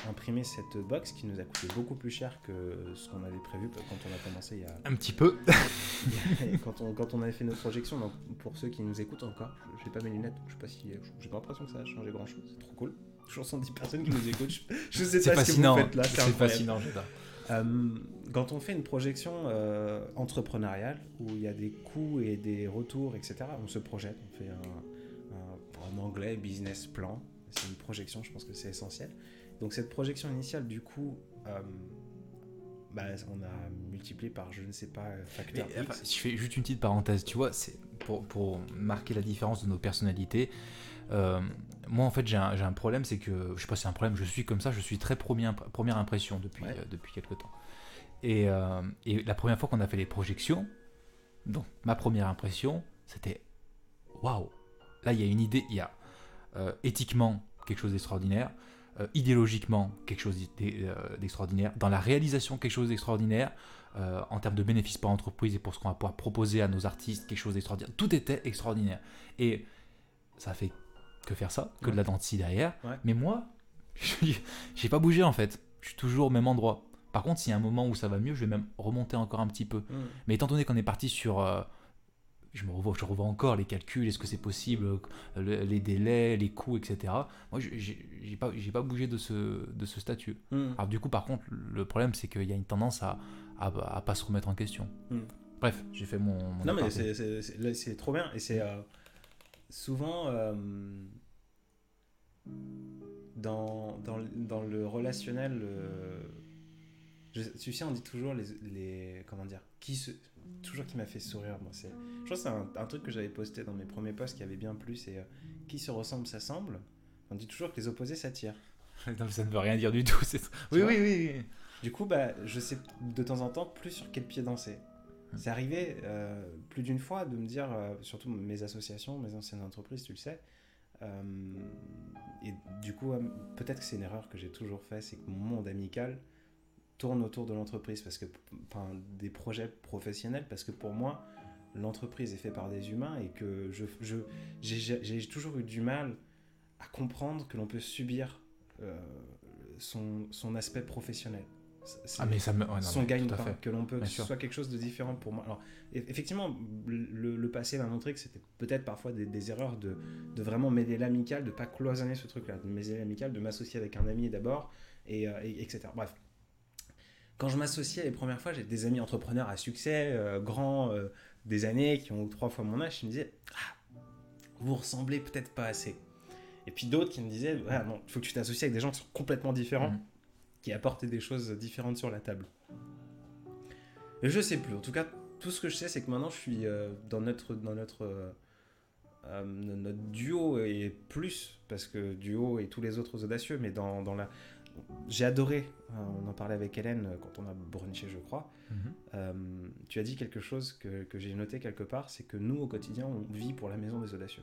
S1: imprimer cette box qui nous a coûté beaucoup plus cher que ce qu'on avait prévu quand on a commencé il y a,
S2: Un petit peu. <laughs>
S1: quand, on, quand on avait fait notre projection. Donc pour ceux qui nous écoutent encore, je j'ai pas mes lunettes, je sais pas si j'ai pas l'impression que ça a changé grand chose. C'est trop cool. Toujours 110 personnes qui nous écoutent. Je, je sais pas ce que
S2: fascinant.
S1: vous faites là.
S2: C'est fascinant, j'adore.
S1: Euh, quand on fait une projection euh, entrepreneuriale où il y a des coûts et des retours, etc., on se projette, on fait un, un- en anglais business plan. C'est une projection, je pense que c'est essentiel. Donc cette projection initiale, du coup, euh, bah, on a multiplié par je ne sais pas facteur
S2: Mais, enfin, je fais juste une petite parenthèse, tu vois, c'est pour, pour marquer la différence de nos personnalités. Euh, moi, en fait, j'ai un, problème, c'est que, je sais pas si c'est un problème, je suis comme ça, je suis très premier, première impression depuis,
S1: Ouais.
S2: euh, depuis quelques temps. Et, euh, et la première fois qu'on a fait les projections, donc ma première impression, c'était waouh, là il y a une idée, il y a éthiquement quelque chose d'extraordinaire, idéologiquement quelque chose d'e- d'extraordinaire, dans la réalisation quelque chose d'extraordinaire, euh, en termes de bénéfices pour l'entreprise et pour ce qu'on va pouvoir proposer à nos artistes, quelque chose d'extraordinaire. Tout était extraordinaire. Et ça fait que faire ça, que de la dentille derrière.
S1: Ouais.
S2: Mais moi, <laughs> j'ai pas bougé en fait. Je suis toujours au même endroit. Par contre, s'il y a un moment où ça va mieux, je vais même remonter encore un petit peu.
S1: Hmm.
S2: Mais étant donné qu'on est parti sur. euh, je me revois, je revois encore les calculs, est-ce que c'est possible, euh, le- les délais, les coûts, etc. Moi, j'ai pas, pas bougé de ce, de ce statut.
S1: Hmm.
S2: Alors du coup, par contre, le problème, c'est qu'il y a une tendance à, à, à pas se remettre en question.
S1: Mm.
S2: Bref, j'ai fait mon. mon
S1: Non, mais
S2: aparté.
S1: c'est trop bien. Et c'est euh, souvent euh, dans, dans, le- dans le relationnel. euh, je- tu sais, on dit toujours les, les. Comment dire qui se, toujours qui m'a fait sourire. Moi, c'est, je pense que c'est un, un truc que j'avais posté dans mes premiers posts qui avait bien plu. C'est euh, qui se ressemble s'assemble. On dit toujours que les opposés s'attirent. <laughs>
S2: Non, ça ne veut rien dire du tout. c'est- Oui, oui, oui, oui.
S1: Du coup, bah, je sais de temps en temps plus sur quel pied danser.
S2: Hmm.
S1: C'est arrivé euh, plus d'une fois de me dire, euh, surtout mes associations, mes anciennes entreprises, tu le sais. euh, et du coup, peut-être que c'est une erreur que j'ai toujours fait, c'est que mon monde amical tourne autour de l'entreprise, parce que, des projets professionnels, parce que pour moi, l'entreprise est faite par des humains et que je, j'ai, toujours eu du mal à comprendre que l'on peut subir son, son aspect professionnel.
S2: Ah, mais ça me. ouais, non,
S1: son
S2: mais
S1: gagne
S2: tout à fait.
S1: que l'on peut,
S2: Bien
S1: que ce soit quelque chose de différent pour moi. Alors, eff- effectivement, le, le passé m'a montré que c'était peut-être parfois des, des erreurs de, de vraiment m'aider l'amical, de pas cloisonner ce truc-là, de m'aider l'amical, de m'associer avec un ami d'abord, et, euh, et- etc. Bref. Quand je m'associais les premières fois, j'ai des amis entrepreneurs à succès, euh, grands, euh, des années, qui ont trois fois mon âge, qui me disaient Ah, Vous ressemblez peut-être pas assez. Et puis d'autres qui me disaient Ah, Non, il faut que tu t'associes avec des gens qui sont complètement différents
S2: Mhm.
S1: Qui apportent des choses différentes sur la table. Et je sais plus. En tout cas, tout ce que je sais, c'est que maintenant, je suis euh, dans notre dans notre euh, euh, notre duo et plus parce que duo et tous les autres audacieux, mais dans, dans la j'ai adoré. euh, on en parlait avec Hélène quand on a brunché, je crois.
S2: Mhm.
S1: Euh, tu as dit quelque chose que, que j'ai noté quelque part, c'est que nous, au quotidien, on vit pour la maison des audacieux.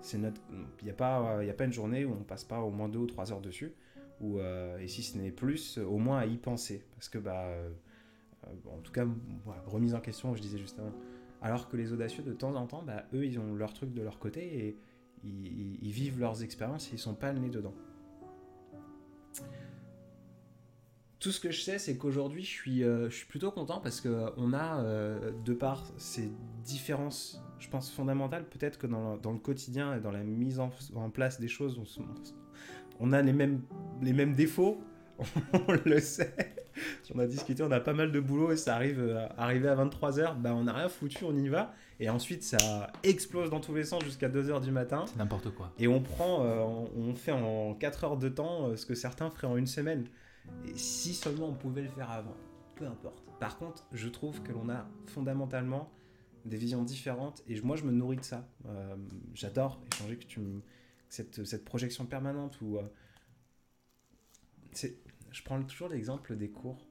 S1: C'est notre, il n'y a pas, il y a pas une journée où on passe pas au moins deux ou trois heures dessus, ou euh, et si ce n'est plus, au moins à y penser, parce que bah, euh, euh, en tout cas, remise en question, je disais juste avant. Alors que les audacieux, de temps en temps, bah, eux, ils ont leur truc de leur côté et ils, vivent leurs expériences et ils sont pas le dedans. Tout ce que je sais, c'est qu'aujourd'hui, je suis, euh, je suis plutôt content parce qu'on a, euh, de par ces différences, je pense, fondamentales, peut-être que dans le, dans le quotidien et dans la mise en, place des choses, on, se- on a les mêmes, les mêmes défauts, <laughs> on le sait. On a discuté, on a pas mal de boulot et ça arrive euh, arrivé à 23h, bah on n'a rien foutu, on y va. Et ensuite, ça explose dans tous les sens jusqu'à 2h du matin.
S2: C'est n'importe quoi.
S1: Et on prend, euh, on on fait en 4 heures de temps euh, ce que certains feraient en une semaine. Et si seulement on pouvait le faire avant, peu importe. Par contre, je trouve que l'on a fondamentalement des visions différentes et moi je me nourris de ça. Euh, J'adore échanger que tu me- cette, cette projection permanente où euh, je prends toujours l'exemple des cours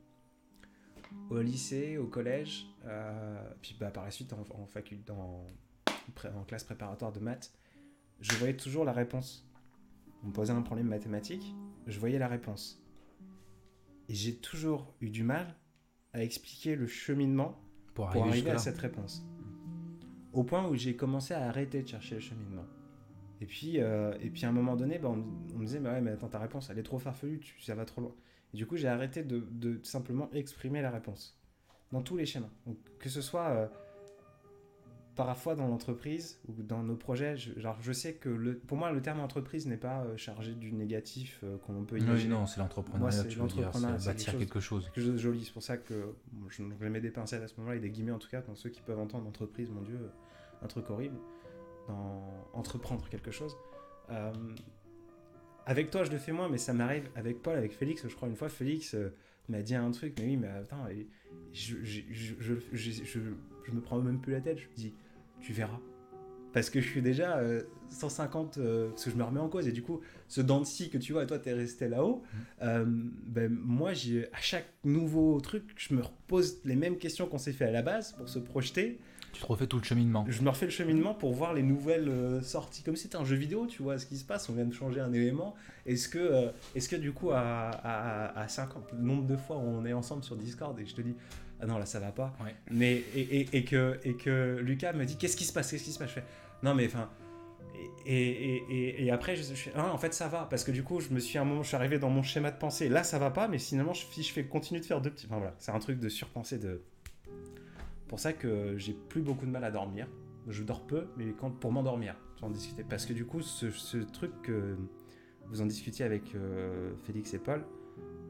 S1: au lycée, au collège, euh, puis bah, par la suite en, en, faculté, en, pré- en classe préparatoire de maths, je voyais toujours la réponse. On me posait un problème mathématique, je voyais la réponse. Et j'ai toujours eu du mal à expliquer le cheminement
S2: Pour
S1: pour
S2: arriver,
S1: arriver à cette réponse. Au point où j'ai commencé à arrêter de chercher le cheminement. Et puis, euh, et puis à un moment donné, bah, on, me- on me disait, mais ouais, mais attends, ta réponse, elle est trop farfelue, tu, ça va trop loin. Et du coup, j'ai arrêté de, de simplement exprimer la réponse. Dans tous les schémas. Donc, que ce soit euh, parfois dans l'entreprise ou dans nos projets, je, genre, je sais que le, pour moi, le terme entreprise n'est pas euh, chargé du négatif qu'on peut
S2: Oui,
S1: imaginer.
S2: non, c'est l'entrepreneuriat,
S1: c'est
S2: tu veux dire, bâtir
S1: quelque chose-
S2: quelque chose.
S1: quelque chose de joli. C'est pour ça que bon, je, je mets des pincettes à ce moment-là et des guillemets en tout cas dans ceux qui peuvent entendre entreprise, mon Dieu, un truc horrible, dans entreprendre quelque chose. Euh, avec toi, je le fais moins, mais ça m'arrive avec Paul, avec Félix. Je crois une fois, Félix euh, m'a dit un truc, mais oui, mais attends, et je, je, me prends même plus la tête. Je me dis, tu verras. Parce que je suis déjà euh, 150, euh, parce que je me remets en cause. Et du coup, ce dent que tu vois, toi, t'es resté là-haut. Euh, ben, moi, j'ai, à chaque nouveau truc, je me repose les mêmes questions qu'on s'est fait à la base pour se projeter.
S2: Tu te refais tout le cheminement.
S1: Je me refais le cheminement pour voir les nouvelles euh, sorties. Comme si c'était un jeu vidéo, tu vois ce qui se passe. On vient de changer un élément. Est-ce que, euh, est-ce que du coup, à, à, à 50, le nombre de fois où on est ensemble sur Discord et je te dis, ah non, là, ça va pas.
S2: Ouais.
S1: Mais, et, et, et que, et que Lucas me dit, qu'est-ce qui se passe? Qu'est-ce qui se passe? Je fais, non, mais enfin. Et, et, et, après, je, ah, en fait, ça va. Parce que du coup, je me suis à un moment, je suis arrivé dans mon schéma de pensée. Là, ça va pas, mais finalement, je, si je fais continue de faire deux petits. Enfin voilà, c'est un truc de surpenser. De... pour ça que j'ai plus beaucoup de mal à dormir. Je dors peu, mais quand, pour m'endormir, en discuter. Parce que du coup, ce, ce truc que vous en discutiez avec euh, Félix et Paul,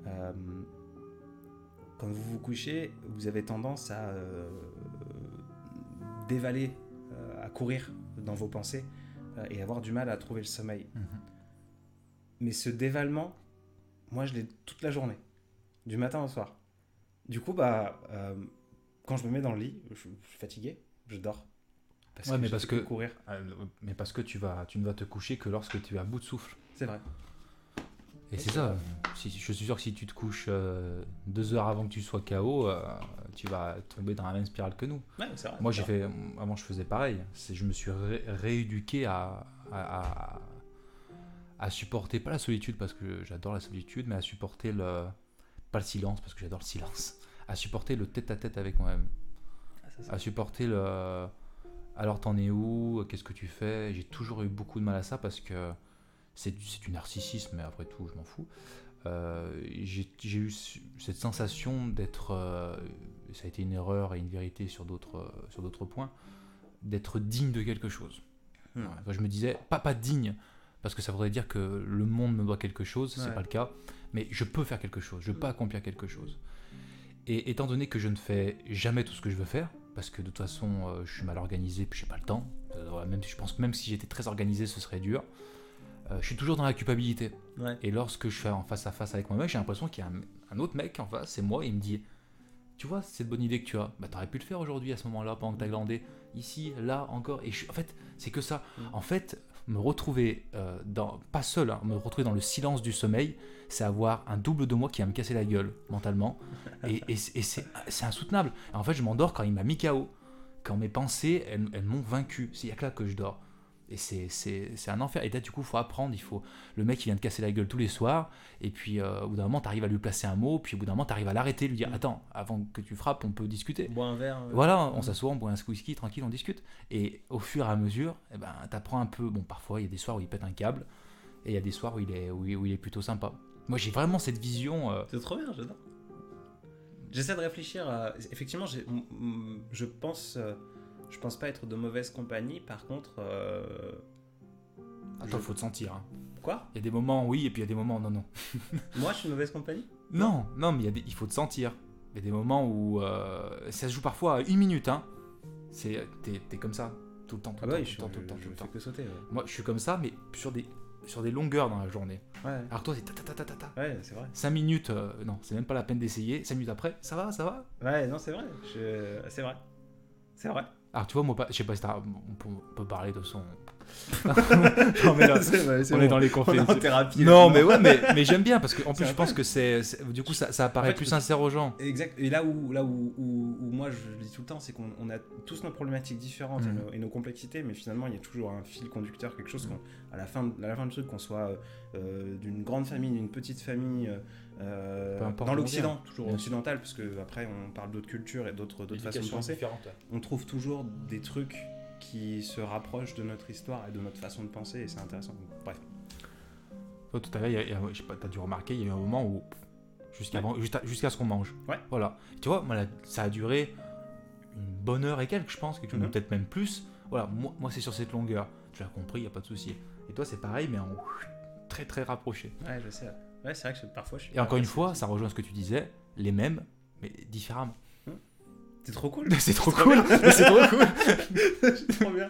S1: euh, quand vous vous couchez, vous avez tendance à euh, dévaler, à courir dans vos pensées et avoir du mal à trouver le sommeil.
S2: Mhm.
S1: Mais ce dévalement, moi, je l'ai toute la journée, du matin au soir. Du coup, bah, quand je me mets dans le lit, je, je suis fatigué, je dors. Parce
S2: Ouais, mais
S1: j'ai
S2: parce que-
S1: courir.
S2: Euh, Mais parce que tu, vas, tu ne vas te coucher que lorsque tu es à bout de souffle.
S1: C'est vrai.
S2: Et c'est ça. Si, je suis sûr que si tu te couches euh, deux heures avant que tu sois KO, euh, tu vas tomber dans la même spirale que nous.
S1: Ouais, c'est vrai.
S2: Moi, j'ai fait. Avant, je faisais pareil. Je me suis ré- rééduqué à, à, à- à supporter, pas la solitude parce que j'adore la solitude, mais à supporter le. Pas le silence parce que j'adore le silence. À supporter le tête à tête avec moi-même.
S1: Ah,
S2: À supporter le. Alors, t'en es où? Qu'est-ce que tu fais? J'ai toujours eu beaucoup de mal à ça parce que c'est du, du narcissisme, mais après tout, je m'en fous. Euh, j'ai eu cette sensation d'être. euh, ça a été une erreur et une vérité sur d'autres euh, points, d'être digne de quelque chose.
S1: Hmm.
S2: Ouais, je me disais, pas, pas digne, parce que ça voudrait dire que le monde me doit quelque chose, c'est
S1: Ouais.
S2: pas le cas, mais je peux faire quelque chose, je peux accomplir quelque chose. Et étant donné que je ne fais jamais tout ce que je veux faire, parce que de toute façon euh, je suis mal organisé, puis j'ai pas le temps, euh, même, si- je pense que même si j'étais très organisé, ce serait dur, euh, je suis toujours dans la culpabilité.
S1: Ouais.
S2: Et lorsque je suis en face à face avec moi-même, j'ai l'impression qu'il y a un, un autre mec en face, c'est moi, et il me dit Tu vois, cette bonne idée que tu as, bah t'aurais pu le faire aujourd'hui à ce moment-là, pendant que t'as glandé, ici, là, encore. Et je en fait, c'est que ça.
S1: Mm.
S2: En fait, me retrouver euh, dans, pas seul, hein, me retrouver dans le silence du sommeil, c'est avoir un double de moi qui va me casser la gueule mentalement. Et, et c'est- insoutenable. En fait, je m'endors quand il m'a mis KO. Quand mes pensées, elles, elles m'ont vaincu. C'est a que là que je dors. Et c'est- un enfer. Et là, du coup, il faut apprendre. Il faut... Le mec, il vient de casser la gueule tous les soirs. Et puis, euh, au bout d'un moment, tu arrives à lui placer un mot. Puis, au bout d'un moment, tu arrives à l'arrêter, lui dire
S1: Mm.
S2: Attends, avant que tu frappes, on peut discuter.
S1: Bois un verre. euh,
S2: Voilà, on
S1: Mm.
S2: s'assoit, on boit un whisky, tranquille, on discute. Et au fur et à mesure, eh ben, t'apprends un peu. Bon, parfois, il y a des soirs où il pète un câble. Et il y a des soirs où il est, où il, est plutôt sympa. Moi, j'ai vraiment cette vision. euh,
S1: C'est trop bien, j'adore. J'essaie de réfléchir à... Effectivement, je pense... Je pense pas être de mauvaise compagnie, par contre... euh,
S2: Attends,
S1: je-
S2: faut te sentir. hein.
S1: Quoi?
S2: Il y a des moments oui, et puis il y a des moments non, non. <laughs>
S1: Moi, je suis de mauvaise compagnie?
S2: Non, non, mais il, y a des- il faut te sentir. Il y a des moments où euh, ça se joue parfois à une minute. Hein. C'est, t'es, t'es comme ça, tout le temps, tout
S1: Ah
S2: le
S1: bah
S2: temps,
S1: oui,
S2: tout
S1: je,
S2: temps, tout le temps,
S1: je
S2: tout le temps.
S1: que sauter. Ouais,
S2: Moi, je suis comme ça, mais sur des, sur des longueurs dans la journée.
S1: ouais,
S2: Alors toi, c'est ta ta ta ta ta ta.
S1: ouais, c'est vrai.
S2: 5 minutes, euh, non, c'est même pas la peine d'essayer. 5 minutes après, ça va, ça va?
S1: Ouais, non, c'est vrai. Je... C'est vrai. C'est vrai.
S2: Alors tu vois, moi, pas- je sais pas si on peut, parler de son. <laughs> non, mais là, <laughs>
S1: vrai,
S2: on
S1: bon.
S2: est dans les conférences.
S1: en thérapie.
S2: Non, mais ouais, mais, mais j'aime bien parce qu'en <laughs> plus,
S1: C'est
S2: je pense que c'est. Du coup, ça, ça apparaît
S1: En fait,
S2: plus sincère aux gens.
S1: Exact. Et là où, là où, où, où moi je le dis tout le temps, c'est qu'on on a tous nos problématiques différentes et, nos, et nos complexités, mais finalement il y a toujours un fil conducteur, quelque chose
S2: Mhm.
S1: qu'on, à la fin, à la fin du truc, qu'on soit euh, d'une grande famille, d'une petite famille, euh,
S2: Importe
S1: dans l'Occident, toujours
S2: Bien
S1: occidental, parce que après on parle d'autres cultures et d'autres, d'autres façons de penser. On trouve toujours des trucs qui se rapprochent de notre histoire et de notre façon de penser, et c'est intéressant. Bref.
S2: Toi, tout à l'heure, y y je sais pas, t'as dû remarquer, il y a eu un moment où. Jusqu'à
S1: Ouais.
S2: ce qu'on mange.
S1: Ouais.
S2: Voilà. Tu vois, moi, là, ça a duré une bonne heure et quelques, je pense, quelque chose,
S1: Mhm.
S2: peut-être même plus. Voilà, moi, moi c'est sur cette longueur. Tu as compris, il n'y a pas de souci. Et toi, c'est pareil, mais en très très rapproché.
S1: Ouais, je sais. Ouais, c'est vrai que parfois je suis.
S2: Et encore une fois, ça rejoint ce que tu disais, les mêmes, mais différemment.
S1: c'est trop cool. <laughs>
S2: c'est trop cool. c'est trop cool. <laughs>
S1: C'est trop bien.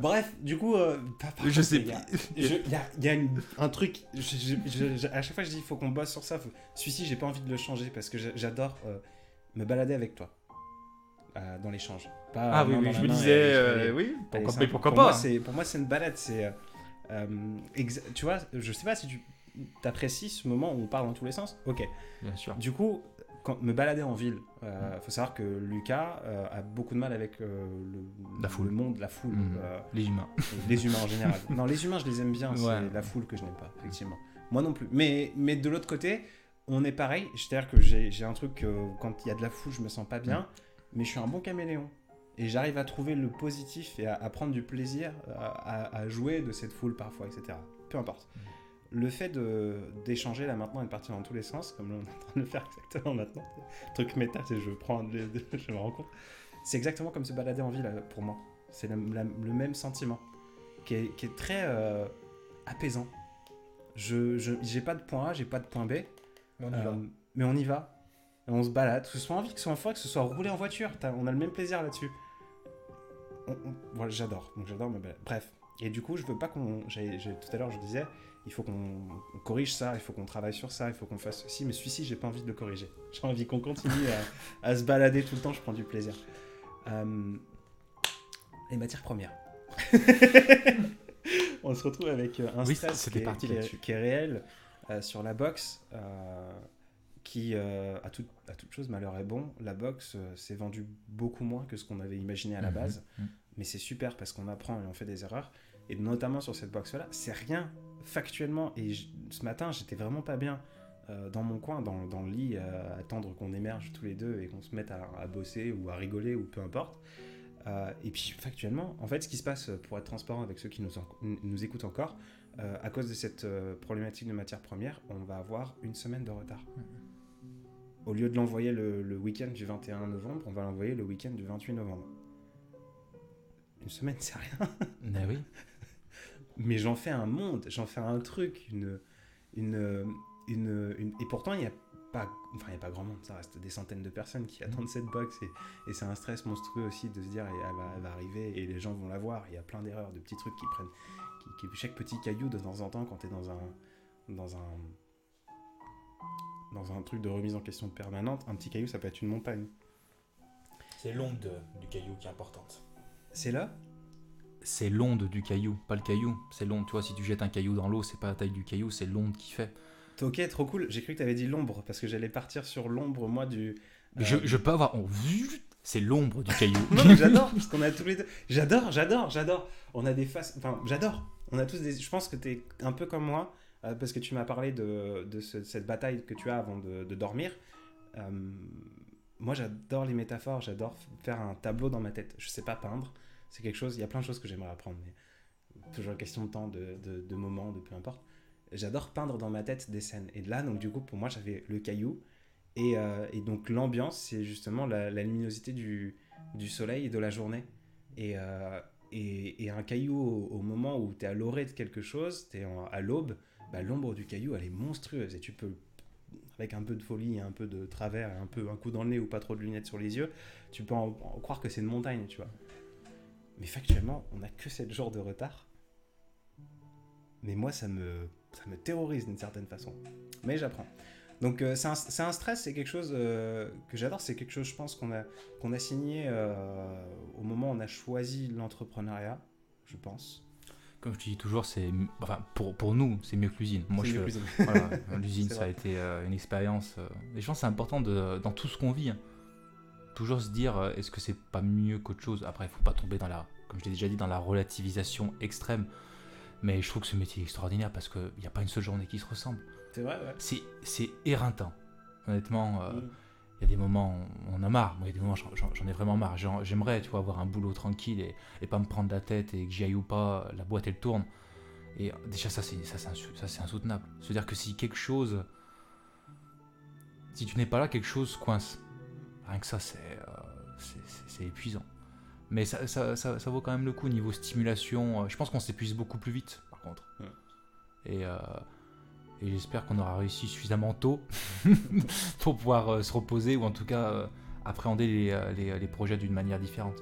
S1: Bref, du coup, euh,
S2: Je
S1: contre,
S2: sais <laughs>
S1: je- Il y a, il y a une- un truc, je- je- je- je- à chaque fois je dis il faut qu'on bosse sur ça. Celui-ci, j'ai pas envie de le changer parce que j'a- j'adore euh, me balader avec toi euh, dans l'échange. Pas
S2: Ah oui, oui, je me disais, euh, oui, pourquoi,
S1: simple.
S2: mais pourquoi
S1: pour
S2: pas
S1: moi, Pour moi, c'est une balade. C'est, tu vois, je sais pas si tu apprécies ce moment où on parle dans tous les sens. Ok.
S2: Bien sûr.
S1: Du coup, quand me balader en ville, il faut savoir que Lucas euh, a beaucoup de mal avec euh, le,
S2: La foule.
S1: le monde, la foule, euh,
S2: Les humains. <laughs>
S1: les humains en général. non, les humains, je les aime bien,
S2: Ouais.
S1: c'est la foule que je n'aime pas, effectivement. Moi non plus. Mais, mais de l'autre côté, on est pareil. C'est-à-dire que j'ai un truc, euh, quand il y a de la foule, je me sens pas bien, mais je suis un bon caméléon. Et j'arrive à trouver le positif et à, à prendre du plaisir à, à- à jouer de cette foule parfois, etc. Peu importe. Le fait d'échanger là maintenant et de partir dans tous les sens, comme là, on est en train de le faire exactement maintenant, <laughs> truc méta, sais, je prends, les- <laughs> je me rends compte, c'est exactement comme se balader en ville euh, pour moi. C'est le même sentiment, qui est, qui est très euh, apaisant. Je j'ai pas de point A, j'ai pas de point B, euh, mais on y va. Et on se balade, que ce soit en ville, que ce soit en forêt, que ce soit roulé en voiture, on a le même plaisir là-dessus. Voilà, j'adore, donc j'adore me balader. Bref, et du coup, je veux pas qu'on. Tout à l'heure, je disais, il faut qu'on on corrige ça, il faut qu'on travaille sur ça, il faut qu'on fasse ceci, mais celui-ci, j'ai pas envie de le corriger. <laughs> J'ai envie qu'on continue à, à se balader tout le temps, je prends du plaisir. Euh, les matières premières. <laughs> on se retrouve avec euh, un
S2: Oui,
S1: stress qui est, qui est- qui est réel euh, sur la boxe. euh, qui, à, tout- à toute chose, malheur est bon. La boxe s'est vendue beaucoup moins que ce qu'on avait imaginé à la
S2: Mhm,
S1: base.
S2: mhm.
S1: Mais c'est super parce qu'on apprend et on fait des erreurs. Et notamment sur cette boxe-là, c'est rien factuellement. Et ce matin, j'étais vraiment pas bien euh, dans mon coin, dans, dans le lit, euh, attendre qu'on émerge tous les deux et qu'on se mette à, à bosser ou à rigoler ou peu importe. Euh, et puis factuellement, en fait, ce qui se passe, pour être transparent avec ceux qui nous, en- nous écoutent encore, euh, à cause de cette problématique de matière première, on va avoir une semaine de retard. Au lieu de l'envoyer le, le week-end du 21 novembre, on va l'envoyer le week-end du 28 novembre. Une semaine, c'est rien.
S2: Mais oui. <laughs>
S1: Mais j'en fais un monde, j'en fais un truc, une, une, une, une- et pourtant il n'y a pas, enfin il y a pas grand monde, ça reste des centaines de personnes qui attendent cette box et, et c'est un stress monstrueux aussi de se dire elle va, elle va arriver et les gens vont la voir. Il y a plein d'erreurs, de petits trucs qui prennent, qui, qui- chaque petit caillou de temps en temps quand tu es dans un, dans un, dans un truc de remise en question permanente, un petit caillou ça peut être une montagne.
S3: C'est l'onde de- du caillou qui est importante.
S1: C'est là?
S2: C'est l'onde du caillou, pas le caillou. C'est l'onde. Tu vois, si tu jettes un caillou dans l'eau, c'est pas la taille du caillou, c'est l'onde qui fait.
S1: Ok, trop cool. J'ai cru que tu avais dit l'ombre parce que j'allais partir sur l'ombre moi du. Euh,
S2: Je, je peux avoir. C'est l'ombre du caillou.
S1: Non, mais <laughs> j'adore, parce qu'on a tous les deux. J'adore, j'adore, j'adore. On a des faces. Enfin, j'adore. On a tous des. Je pense que tu es un peu comme moi, euh, parce que tu m'as parlé de, de ce- cette bataille que tu as avant de, de dormir. Euh, moi, j'adore les métaphores, j'adore faire un tableau dans ma tête. Je sais pas peindre, c'est quelque chose. Il y a plein de choses que j'aimerais apprendre, mais toujours question de temps, de, de, de moments, de peu importe. J'adore peindre dans ma tête des scènes. Et là, donc, du coup, pour moi, j'avais le caillou. Et, euh, et donc, l'ambiance, c'est justement la, luminosité du, du soleil et de la journée. Et, euh, et, et un caillou, au, moment où tu es à l'orée de quelque chose, tu es à l'aube, bah, l'ombre du caillou, elle est monstrueuse. Et tu peux, avec un peu de folie, un peu de travers, un, peu, un coup dans le nez ou pas trop de lunettes sur les yeux, tu peux en, en croire que c'est une montagne, tu vois. Mais factuellement, on n'a que 7 jours de retard. Mais moi, ça me, ça me terrorise d'une certaine façon. Mais j'apprends. Donc euh, c'est un, un stress, c'est quelque chose euh, que j'adore, c'est quelque chose, je pense, qu'on a, qu'on a signé euh, au moment où on a choisi l'entrepreneuriat, je pense.
S2: Comme je te dis toujours, c'est. Enfin, pour, pour nous, c'est mieux que l'usine. Moi, je.
S1: l'usine. <laughs>
S2: Voilà, <laughs> ça a été une expérience. et je pense que c'est important de, dans tout ce qu'on vit. hein. Toujours se dire, euh, est-ce que c'est pas mieux qu'autre chose? Après, il faut pas tomber dans la, comme je l'ai déjà dit, dans la relativisation extrême. Mais je trouve que ce métier est extraordinaire parce qu'il n'y a pas une seule journée qui se ressemble.
S1: C'est vrai, ouais.
S2: C'est, éreintant. Honnêtement, euh,
S1: Mm.
S2: il y a des moments où on a marre. Moi, il y a des moments j'en, ai vraiment marre. J'aimerais, tu vois, avoir un boulot tranquille et, et pas me prendre la tête et que j'y aille ou pas, la boîte elle tourne. Et déjà, ça c'est, ça, ça, c'est insoutenable. C'est-à-dire que si quelque chose. Si tu n'es pas là, quelque chose coince. Rien que ça, c'est, euh, épuisant. Mais ça, ça, ça- ça vaut quand même le coup niveau stimulation. euh, Je pense qu'on s'épuise beaucoup plus vite, par contre.
S1: Ouais.
S2: Et, euh, et j'espère qu'on aura réussi suffisamment tôt <laughs> pour pouvoir euh, se reposer ou en tout cas euh, appréhender les, les- les projets d'une manière différente.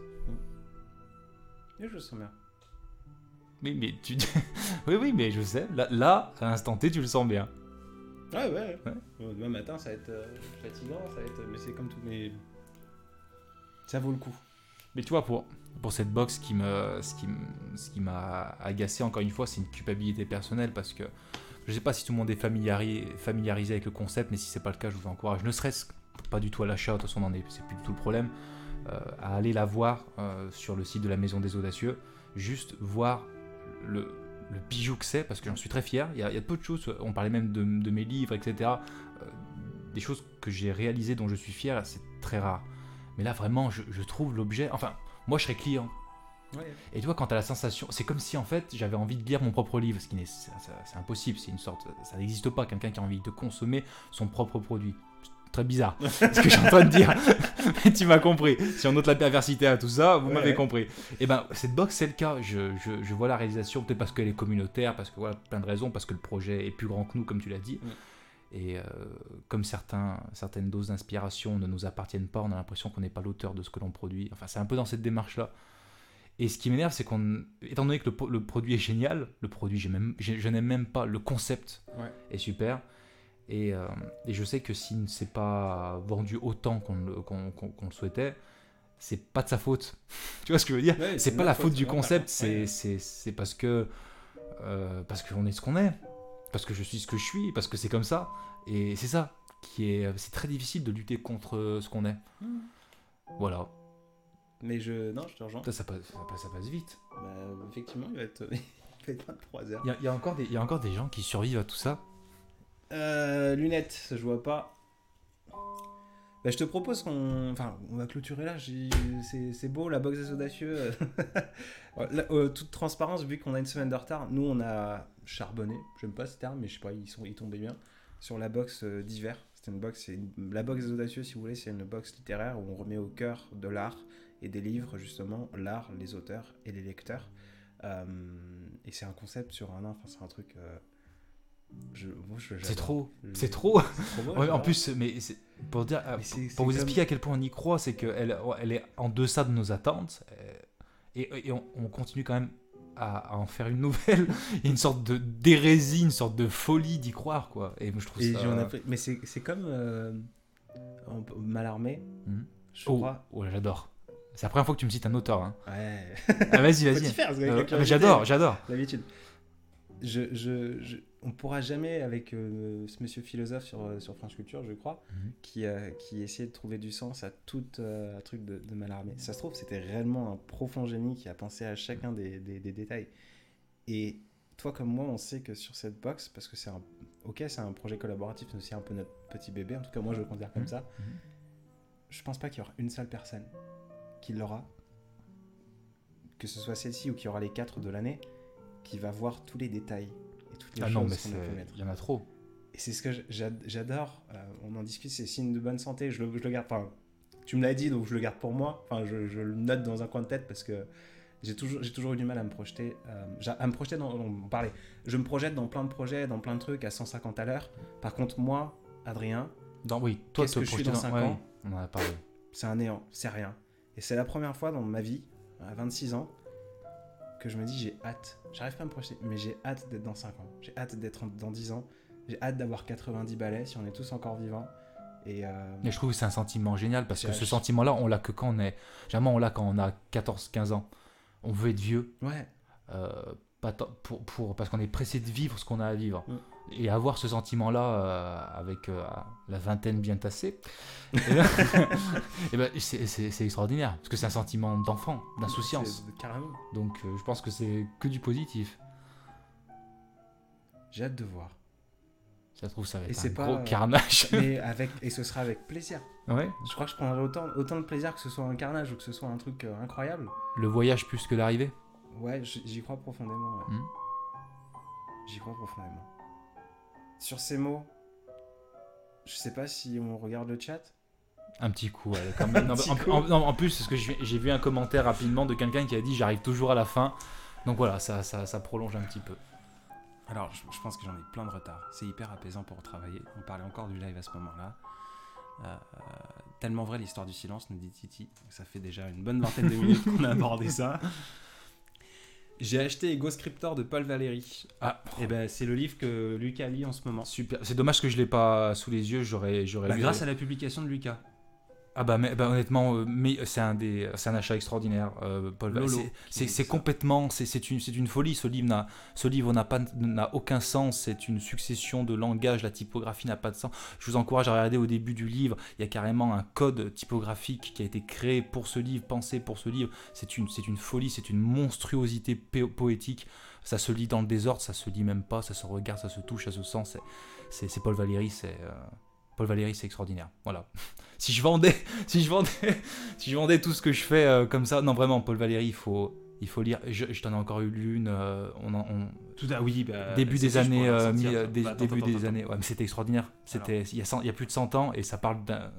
S1: Et je sens bien.
S2: Oui, mais tu. <laughs> oui, oui, mais je sais. Là, là, à l'instant T, tu le sens bien.
S1: Ouais, ouais.
S2: Ouais.
S1: Bon, Demain matin, ça va être euh, fatigant, ça va être... mais c'est comme tout. Mais ça vaut le coup.
S2: Mais tu vois, pour, pour cette box, qui me, ce qui ce qui m'a agacé, encore une fois, c'est une culpabilité personnelle parce que je sais pas si tout le monde est familiari- familiarisé avec le concept, mais si c'est pas le cas, je vous encourage, ne serait-ce pas du tout à l'achat, de toute façon, c'est plus du tout le problème, euh, à aller la voir euh, sur le site de la Maison des Audacieux, juste voir le, le bijou que c'est, parce que j'en suis très fier. Il y, a, il y a peu de choses, on parlait même de, de mes livres, etc. euh, des choses que j'ai réalisées dont je suis fier, c'est très rare. Mais là, vraiment, je, je trouve l'objet. Enfin, moi, je serais client.
S1: Ouais.
S2: Et tu vois, quand tu as la sensation, c'est comme si en fait j'avais envie de lire mon propre livre, ce qui n'est, c'est impossible, c'est une sorte, ça n'existe pas, quelqu'un qui a envie de consommer son propre produit. Très bizarre, <laughs> ce que je suis en train de dire, <laughs> mais tu m'as compris. Si on note la perversité à tout ça, vous
S1: Ouais,
S2: m'avez
S1: ouais.
S2: compris. Et ben, cette box, c'est le cas. Je, je- je vois la réalisation, peut-être parce qu'elle est communautaire, parce que voilà, plein de raisons, parce que le projet est plus grand que nous, comme tu l'as dit. Et euh, comme certains, certaines doses d'inspiration ne nous appartiennent pas, on a l'impression qu'on n'est pas l'auteur de ce que l'on produit. Enfin, c'est un peu dans cette démarche-là. Et ce qui m'énerve, c'est qu'on, étant donné que le, produit est génial, le produit, j'ai même, j'ai- je n'aime même pas, le concept est super. Et, euh, et je sais que s'il ne s'est pas vendu autant qu'on le, souhaitait, c'est pas de sa faute. <laughs> tu vois ce que je veux dire?
S1: Ouais,
S2: C'est pas la faute du concept, c'est parce que euh, parce qu'on est ce qu'on est, parce que je suis ce que je suis, parce que c'est comme ça. Et c'est ça qui est, c'est très difficile de lutter contre ce qu'on est.
S1: Mm.
S2: Voilà,
S1: Mais je. Non, je te rejoins.
S2: ça, ça passe, ça passe- ça passe vite.
S1: Bah, effectivement, il va être, <laughs> il va être 23 heures.
S2: Il y, a- il y a encore des, il y a encore des gens qui survivent à tout ça.
S1: Euh, lunettes, je vois pas. Bah, je te propose qu'on. Enfin, on va clôturer là. C'est beau, la box des audacieux. <laughs> Euh, toute transparence, vu qu'on a une semaine de retard, nous on a charbonné. J'aime pas ce terme, mais je sais pas, ils, sont, ils tombaient bien. Sur la box euh, d'hiver. C'était une box. une- La box des audacieux, si vous voulez, c'est une box littéraire où on remet au cœur de l'art et des livres, justement, l'art, les auteurs et les lecteurs. Euh, et c'est un concept sur un an. Enfin, c'est un truc.
S2: C'est trop, c'est trop. en plus, mais pour dire,
S1: Mais c'est- c'est
S2: pour vous
S1: comme-
S2: expliquer à quel point on y croit, c'est qu'elle elle est en deçà de nos attentes euh, et, et on, on continue quand même à, à en faire une nouvelle. <laughs> Il y a une sorte de d'hérésie, une sorte de folie d'y croire, quoi. Et moi, je trouve
S1: Et
S2: ça.
S1: Mais c'est comme euh, Malarmé,
S2: Mhm.
S1: je
S2: Oh,
S1: crois.
S2: oh j'adore. C'est la première fois que tu me cites un auteur. Hein.
S1: Ouais.
S2: Ah, vas-y, <laughs> vas-y. Euh, j'adore, j'adore.
S1: L'habitude. Je, je, je- on pourra jamais, avec euh, ce monsieur philosophe sur, euh, sur France Culture, je crois,
S2: Mhm.
S1: qui, euh, qui essayait de trouver du sens à tout euh, un truc de, de Mallarmé. Ça se trouve, c'était réellement un profond génie qui a pensé à chacun des, des- des détails. Et toi comme moi, on sait que sur cette box, parce que c'est un, ok, c'est un projet collaboratif, mais aussi un peu notre petit bébé. En tout cas, moi, je le considère comme
S2: Mhm.
S1: ça. Je pense pas qu'il y aura une seule personne qui l'aura, que ce soit celle-ci ou qu'il y aura les quatre de l'année, qui va voir tous les détails toutes les
S2: Ah non,
S1: choses
S2: mais
S1: qu'on a pu mettre.
S2: il y en a trop.
S1: Et c'est ce que j'a- j'adore. euh, on en discute, c'est signe de bonne santé. Je le, je le garde. Enfin, tu me l'as dit, donc je le garde pour moi. Enfin, je, je le note dans un coin de tête parce que j'ai toujours, j'ai toujours eu du mal à me projeter. euh, à me projeter dans. On parlait. Je me projette dans plein de projets, dans plein de trucs à 150 à l'heure. Par contre, moi, Adrien,
S2: Non, oui, toi,
S1: Qu'est-ce que je suis dans cinq
S2: ouais,
S1: ans
S2: On en a parlé.
S1: c'est un néant, c'est rien. Et c'est la première fois dans ma vie, à 26 ans, que je me dis j'ai hâte. J'arrive pas à me projeter, mais j'ai hâte d'être dans 5 ans. J'ai hâte d'être dans 10 ans. J'ai hâte d'avoir 90 balais si on est tous encore vivants. Et euh,
S2: je trouve que c'est un sentiment génial parce que ce sentiment-là, on l'a que quand on est. Généralement, on l'a quand on a 14-15 ans. On veut être vieux.
S1: ouais,
S2: euh, pas tant- pour, pour, parce qu'on est pressé de vivre ce qu'on a à vivre.
S1: Mm.
S2: Et avoir ce sentiment-là euh, avec euh, la vingtaine bien tassée, <laughs> et ben, c'est extraordinaire. Parce que c'est un sentiment d'enfant, d'insouciance.
S1: carrément.
S2: Donc euh, je pense que c'est que du positif.
S1: J'ai hâte de voir.
S2: Ça trouve, ça va
S1: Et
S2: un
S1: pas,
S2: gros carnage. <laughs>
S1: Mais <laughs> avec, et ce sera avec plaisir.
S2: ouais.
S1: Je crois que je prendrai autant, autant de plaisir que ce soit un carnage ou que ce soit un truc incroyable.
S2: Le voyage plus que l'arrivée.
S1: Ouais, j'y crois profondément. ouais.
S2: Mm.
S1: J'y crois profondément. Sur ces mots, je sais pas si on regarde le chat.
S2: Un petit coup, ouais, <laughs> quand même. Non,
S1: Un petit
S2: en,
S1: coup.
S2: en- non, en plus, parce que j'ai j'ai vu un commentaire rapidement de quelqu'un qui a dit j'arrive toujours à la fin. Donc voilà, ça, ça, ça prolonge un petit peu.
S1: Alors, je, je pense que j'en ai plein de retard. C'est hyper apaisant pour travailler. On parlait encore du live à ce moment-là. Euh, euh, tellement vrai l'histoire du silence, nous dit Titi. Ça fait déjà une bonne vingtaine de minutes qu'on a abordé ça. <laughs> J'ai acheté Ego Scriptor de Paul Valéry.
S2: Ah,
S1: Et ben, c'est le livre que Lucas lit en ce moment.
S2: Super. C'est dommage que je l'ai pas sous les yeux. J'aurais, j'aurais.
S1: Bah, grâce à la publication de Lucas.
S2: Ah bah, mais, bah, honnêtement, euh, mais c'est un des, c'est un achat extraordinaire. euh, Paul. C'est- complètement, c'est, une, c'est une folie. Ce livre n'a, ce livre n'a pas, n'a aucun sens. C'est une succession de langages. La typographie n'a pas de sens. Je vous encourage à regarder au début du livre. Il y a carrément un code typographique qui a été créé pour ce livre, pensé pour ce livre. C'est une, c'est une folie. C'est une monstruosité po- poétique. Ça se lit dans le désordre. Ça se lit même pas. Ça se regarde. Ça se touche. Ça se sent. C'est, c'est, c'est Paul Valéry. C'est euh, Paul Valéry, c'est extraordinaire. Voilà. <laughs> si je vendais, <laughs> si je vendais, <laughs> si je vendais tout ce que je fais euh, comme ça, non vraiment, Paul Valéry, il faut, il faut lire. Je, je t'en ai encore eu une. euh, on, en- on-
S1: Tout à oui, bah,
S2: début des années, euh,
S1: sortir.
S2: mi- euh, des-
S1: Bah, attends,
S2: début
S1: attends,
S2: des
S1: attends.
S2: années. Ouais, mais c'était extraordinaire. C'était, il y a 100 il y a plus de 100 ans et ça parle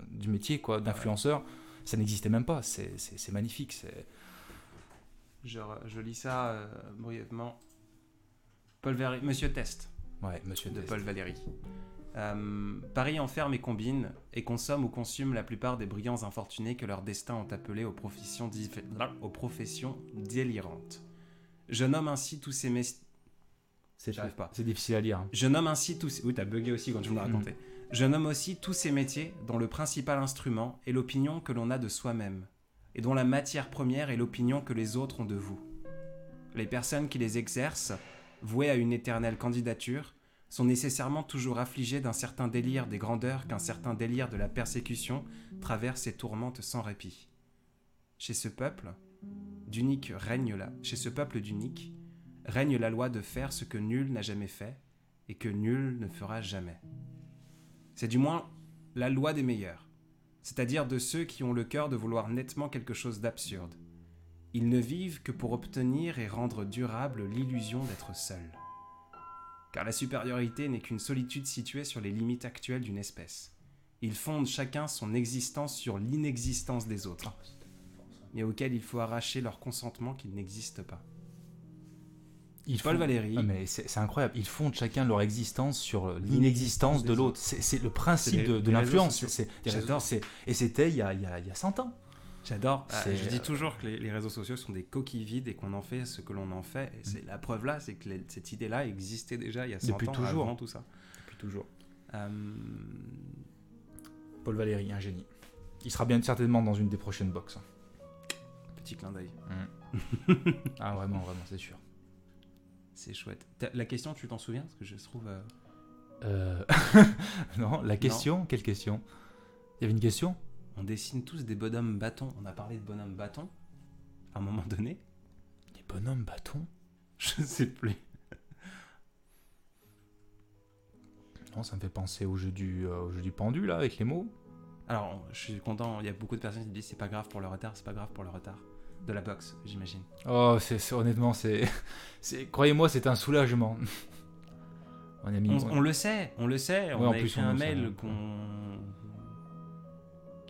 S2: du métier quoi, d'influenceur. Ça n'existait même pas. C'est, magnifique. C'est,
S1: Je, je lis ça euh, brièvement. Paul Valéry, Monsieur Test
S2: ouais, Monsieur
S1: de
S2: Test.
S1: Paul Valéry. Euh, Paris enferme et combine, et consomme ou consume la plupart des brillants infortunés que leur destin ont appelés aux professions, dif- aux professions délirantes. Je nomme ainsi tous ces mes-
S2: C'est
S1: J'arrive pas.
S2: C'est difficile à lire. hein.
S1: Je nomme ainsi tous. Oui, t'as bugué aussi quand tu me l'as
S2: Mm.
S1: raconté. Je nomme aussi tous ces métiers dont le principal instrument est l'opinion que l'on a de soi-même, et dont la matière première est l'opinion que les autres ont de vous. Les personnes qui les exercent, vouées à une éternelle candidature, sont nécessairement toujours affligées d'un certain délire des grandeurs qu'un certain délire de la persécution traverse et tourmente sans répit. Chez ce peuple, d'unique règne là, chez ce peuple d'unique, règne la loi de faire ce que nul n'a jamais fait et que nul ne fera jamais. C'est du moins la loi des meilleurs, c'est-à-dire de ceux qui ont le cœur de vouloir nettement quelque chose d'absurde. Ils ne vivent que pour obtenir et rendre durable l'illusion d'être seuls. Car la supériorité n'est qu'une solitude située sur les limites actuelles d'une espèce. Ils fondent chacun son existence sur l'inexistence des autres, mais auquel il faut arracher leur consentement qu'ils n'existent pas.
S2: Ils
S1: Paul
S2: font-
S1: Valéry,
S2: Ah, mais c'est incroyable. Ils fondent chacun leur existence sur
S1: L'inexistence
S2: de l'autre. C'est le principe de, l'influence. Et c'était il y a, il y, a, il y a 100 ans.
S1: J'adore. Ah, je dis toujours que les, les réseaux sociaux sont des coquilles vides et qu'on en fait ce que l'on en fait. Et c'est la preuve là, c'est que les- cette idée-là existait déjà il y a 100
S2: Depuis
S1: ans
S2: toujours.
S1: avant tout ça.
S2: Depuis toujours.
S1: Euh,
S2: Paul Valéry, un génie. Il sera bien certainement dans une des prochaines box.
S1: petit clin d'œil.
S2: Ah, vraiment, vraiment, c'est sûr.
S1: C'est chouette. La question, tu t'en souviens? Parce que je trouve. euh,
S2: Euh, <laughs> non, la question? Quelle question? Il y avait une question?
S1: On dessine tous des bonhommes bâtons. On a parlé de bonhommes bâtons à un moment donné.
S2: Les bonhommes bâtons <laughs>
S1: Je sais plus.
S2: Non, ça me fait penser au jeu du, euh, au jeu du pendu, là, avec les mots.
S1: Alors, je suis content. Il y a beaucoup de personnes qui disent c'est pas grave pour le retard, c'est pas grave pour le retard. De la boxe, j'imagine.
S2: Oh, c'est honnêtement, c'est. <laughs> c'est- Croyez-moi, c'est un soulagement. <laughs> On a mis.
S1: On, on le sait, on le sait. on
S2: en
S1: a
S2: plus,
S1: écrit
S2: on
S1: un mail
S2: ouais.
S1: qu'on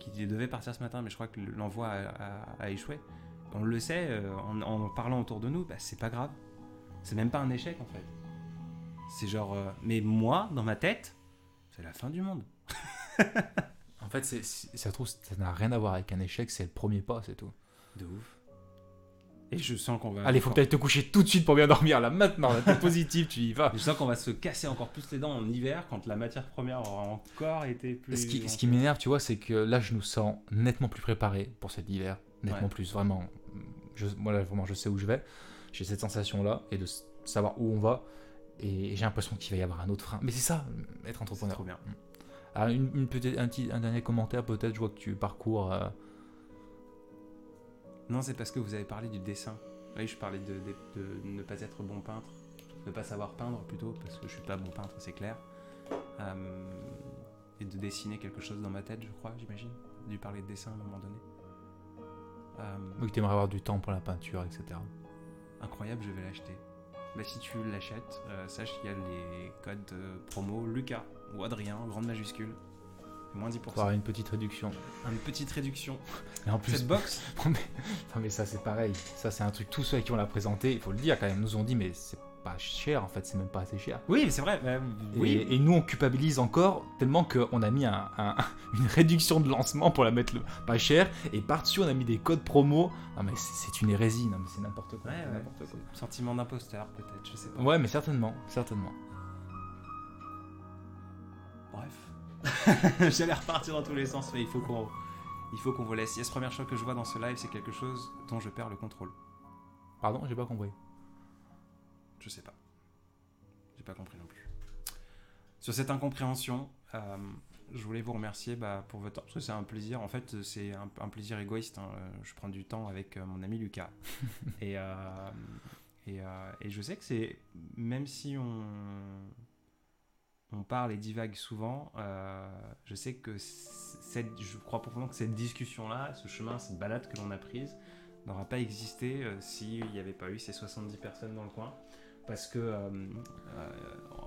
S1: qui devait partir ce matin, mais je crois que l'envoi a, a- a échoué. On le sait euh, en, en parlant autour de nous, bah, c'est pas grave. C'est même pas un échec en fait. C'est genre, euh, mais moi, dans ma tête, c'est la fin du monde. <laughs>
S2: En fait, c'est- ça trouve, ça n'a rien à voir avec un échec, c'est le premier pas, c'est tout.
S1: De ouf. Et je sens qu'on va.
S2: Allez, faut tu te coucher tout de suite pour bien dormir, là, maintenant, là, t'es positif, tu y vas.
S1: Je sens qu'on va se casser encore plus les dents en hiver quand la matière première aura encore été plus.
S2: Ce qui, ce qui m'énerve, tu vois, c'est que là, je nous sens nettement plus préparés pour cet hiver. Nettement
S1: Ouais.
S2: plus, vraiment. Je, moi, là, vraiment, je sais où je vais. J'ai cette sensation-là et de savoir où on va. Et j'ai l'impression qu'il va y avoir un autre frein. Mais c'est ça, être
S1: C'est
S2: entrepreneur.
S1: trop bien.
S2: Ah, une, une petite, un, petit- un dernier commentaire, peut-être. Je vois que tu parcours. euh,
S1: Non, c'est parce que vous avez parlé du dessin. Oui, je parlais de, de- de ne pas être bon peintre, de pas savoir peindre plutôt, parce que je suis pas bon peintre, c'est clair. Euh, et de dessiner quelque chose dans ma tête, je crois, j'imagine. Dû parler de dessin à un moment donné. Euh,
S2: oui, tu aimerais avoir du temps pour la peinture, etc.
S1: incroyable, je vais l'acheter. Bah, si tu l'achètes, euh, sache qu'il y a les codes promo Lucas ou Adrien, grande majuscule. Moins 10%.
S2: Pour avoir une petite réduction.
S1: Une petite réduction.
S2: Et en plus,
S1: Cette box, <laughs>
S2: Non mais, non, mais ça c'est pareil. Ça c'est un truc, tous ceux qui on l'a présenté, il faut le dire quand même, nous ont dit mais c'est pas cher en fait, c'est même pas assez cher.
S1: oui, c'est vrai.
S2: Et,
S1: oui,
S2: et nous on culpabilise encore tellement qu'on a mis un- un- <laughs> une réduction de lancement pour la mettre le- pas cher et par-dessus on a mis des codes promo. Non mais c'est une hérésie, non mais c'est n'importe quoi.
S1: Ouais,
S2: quoi.
S1: Sentiment d'imposteur, peut-être, je sais pas.
S2: Ouais mais certainement, certainement. <laughs>
S1: J'allais repartir dans tous les sens, mais il faut qu'on il faut qu'on vous laisse. Yes, première chose que je vois dans ce live, c'est quelque chose dont je perds le contrôle.
S2: Pardon, j'ai pas compris.
S1: Je sais pas. J'ai pas compris non plus. Sur cette incompréhension, euh, je voulais vous remercier bah, pour votre temps, parce que c'est un plaisir. En fait, c'est un, un plaisir égoïste. hein. Je prends du temps avec euh, mon ami Lucas. <laughs> et, euh, et, et je sais que c'est, même si on, on parle et divague souvent, euh, je sais que cette, je crois profondément que cette discussion-là, ce chemin, cette balade que l'on a prise, n'aura pas existé euh, s'il n'y avait pas eu ces 70 personnes dans le coin. Parce que, euh,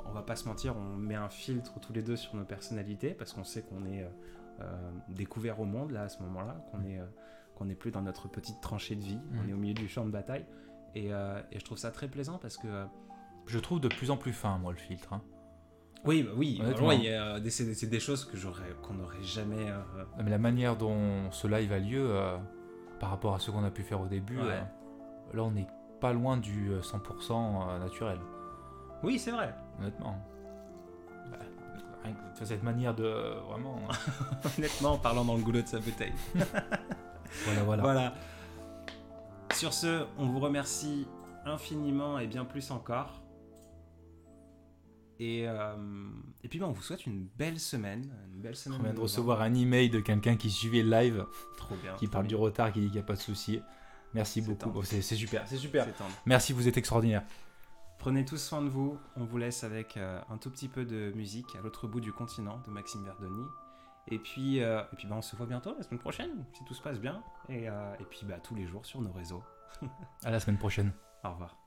S1: on va pas se mentir, on met un filtre tous les deux sur nos personnalités, parce qu'on sait qu'on est découvert au monde, là, à ce moment-là, qu'on est, qu'on n'est plus dans notre petite tranchée de vie, on
S2: Mhm.
S1: est au milieu du champ de bataille. Et, et je trouve ça très plaisant parce que,
S2: Je trouve de plus en plus fin moi le filtre. hein.
S1: Oui, bah oui, c'est des choses que j'aurais, qu'on n'aurait jamais. euh,
S2: Mais la manière dont ce live a lieu euh, par rapport à ce qu'on a pu faire au début,
S1: Ouais.
S2: euh, là on n'est pas loin du euh, 100% naturel,
S1: Oui, c'est vrai.
S2: honnêtement. Bah, rien que- enfin, cette manière de vraiment. <laughs>
S1: Honnêtement, en parlant dans le goulot de sa bouteille. <laughs>
S2: voilà, voilà.
S1: Voilà. Sur ce, on vous remercie infiniment et bien plus encore. Et, euh, et puis ben, on vous souhaite une belle semaine. Une belle semaine.
S2: On vient de recevoir un email de quelqu'un qui suivait le live,
S1: Trop bien.
S2: qui
S1: trop
S2: parle du retard, qui dit qu'il n'y a pas de souci. Merci beaucoup. Oh, C'est super, c'est super. Merci, vous êtes extraordinaire.
S1: Prenez tous soin de vous. On vous laisse avec euh, un tout petit peu de musique à l'autre bout du continent de Maxime Verdoni. Et puis, euh, et puis ben, on se voit bientôt la semaine prochaine, si tout se passe bien. Et, et puis bah, tous les jours sur nos réseaux. <laughs>
S2: À la semaine prochaine.
S1: Au revoir.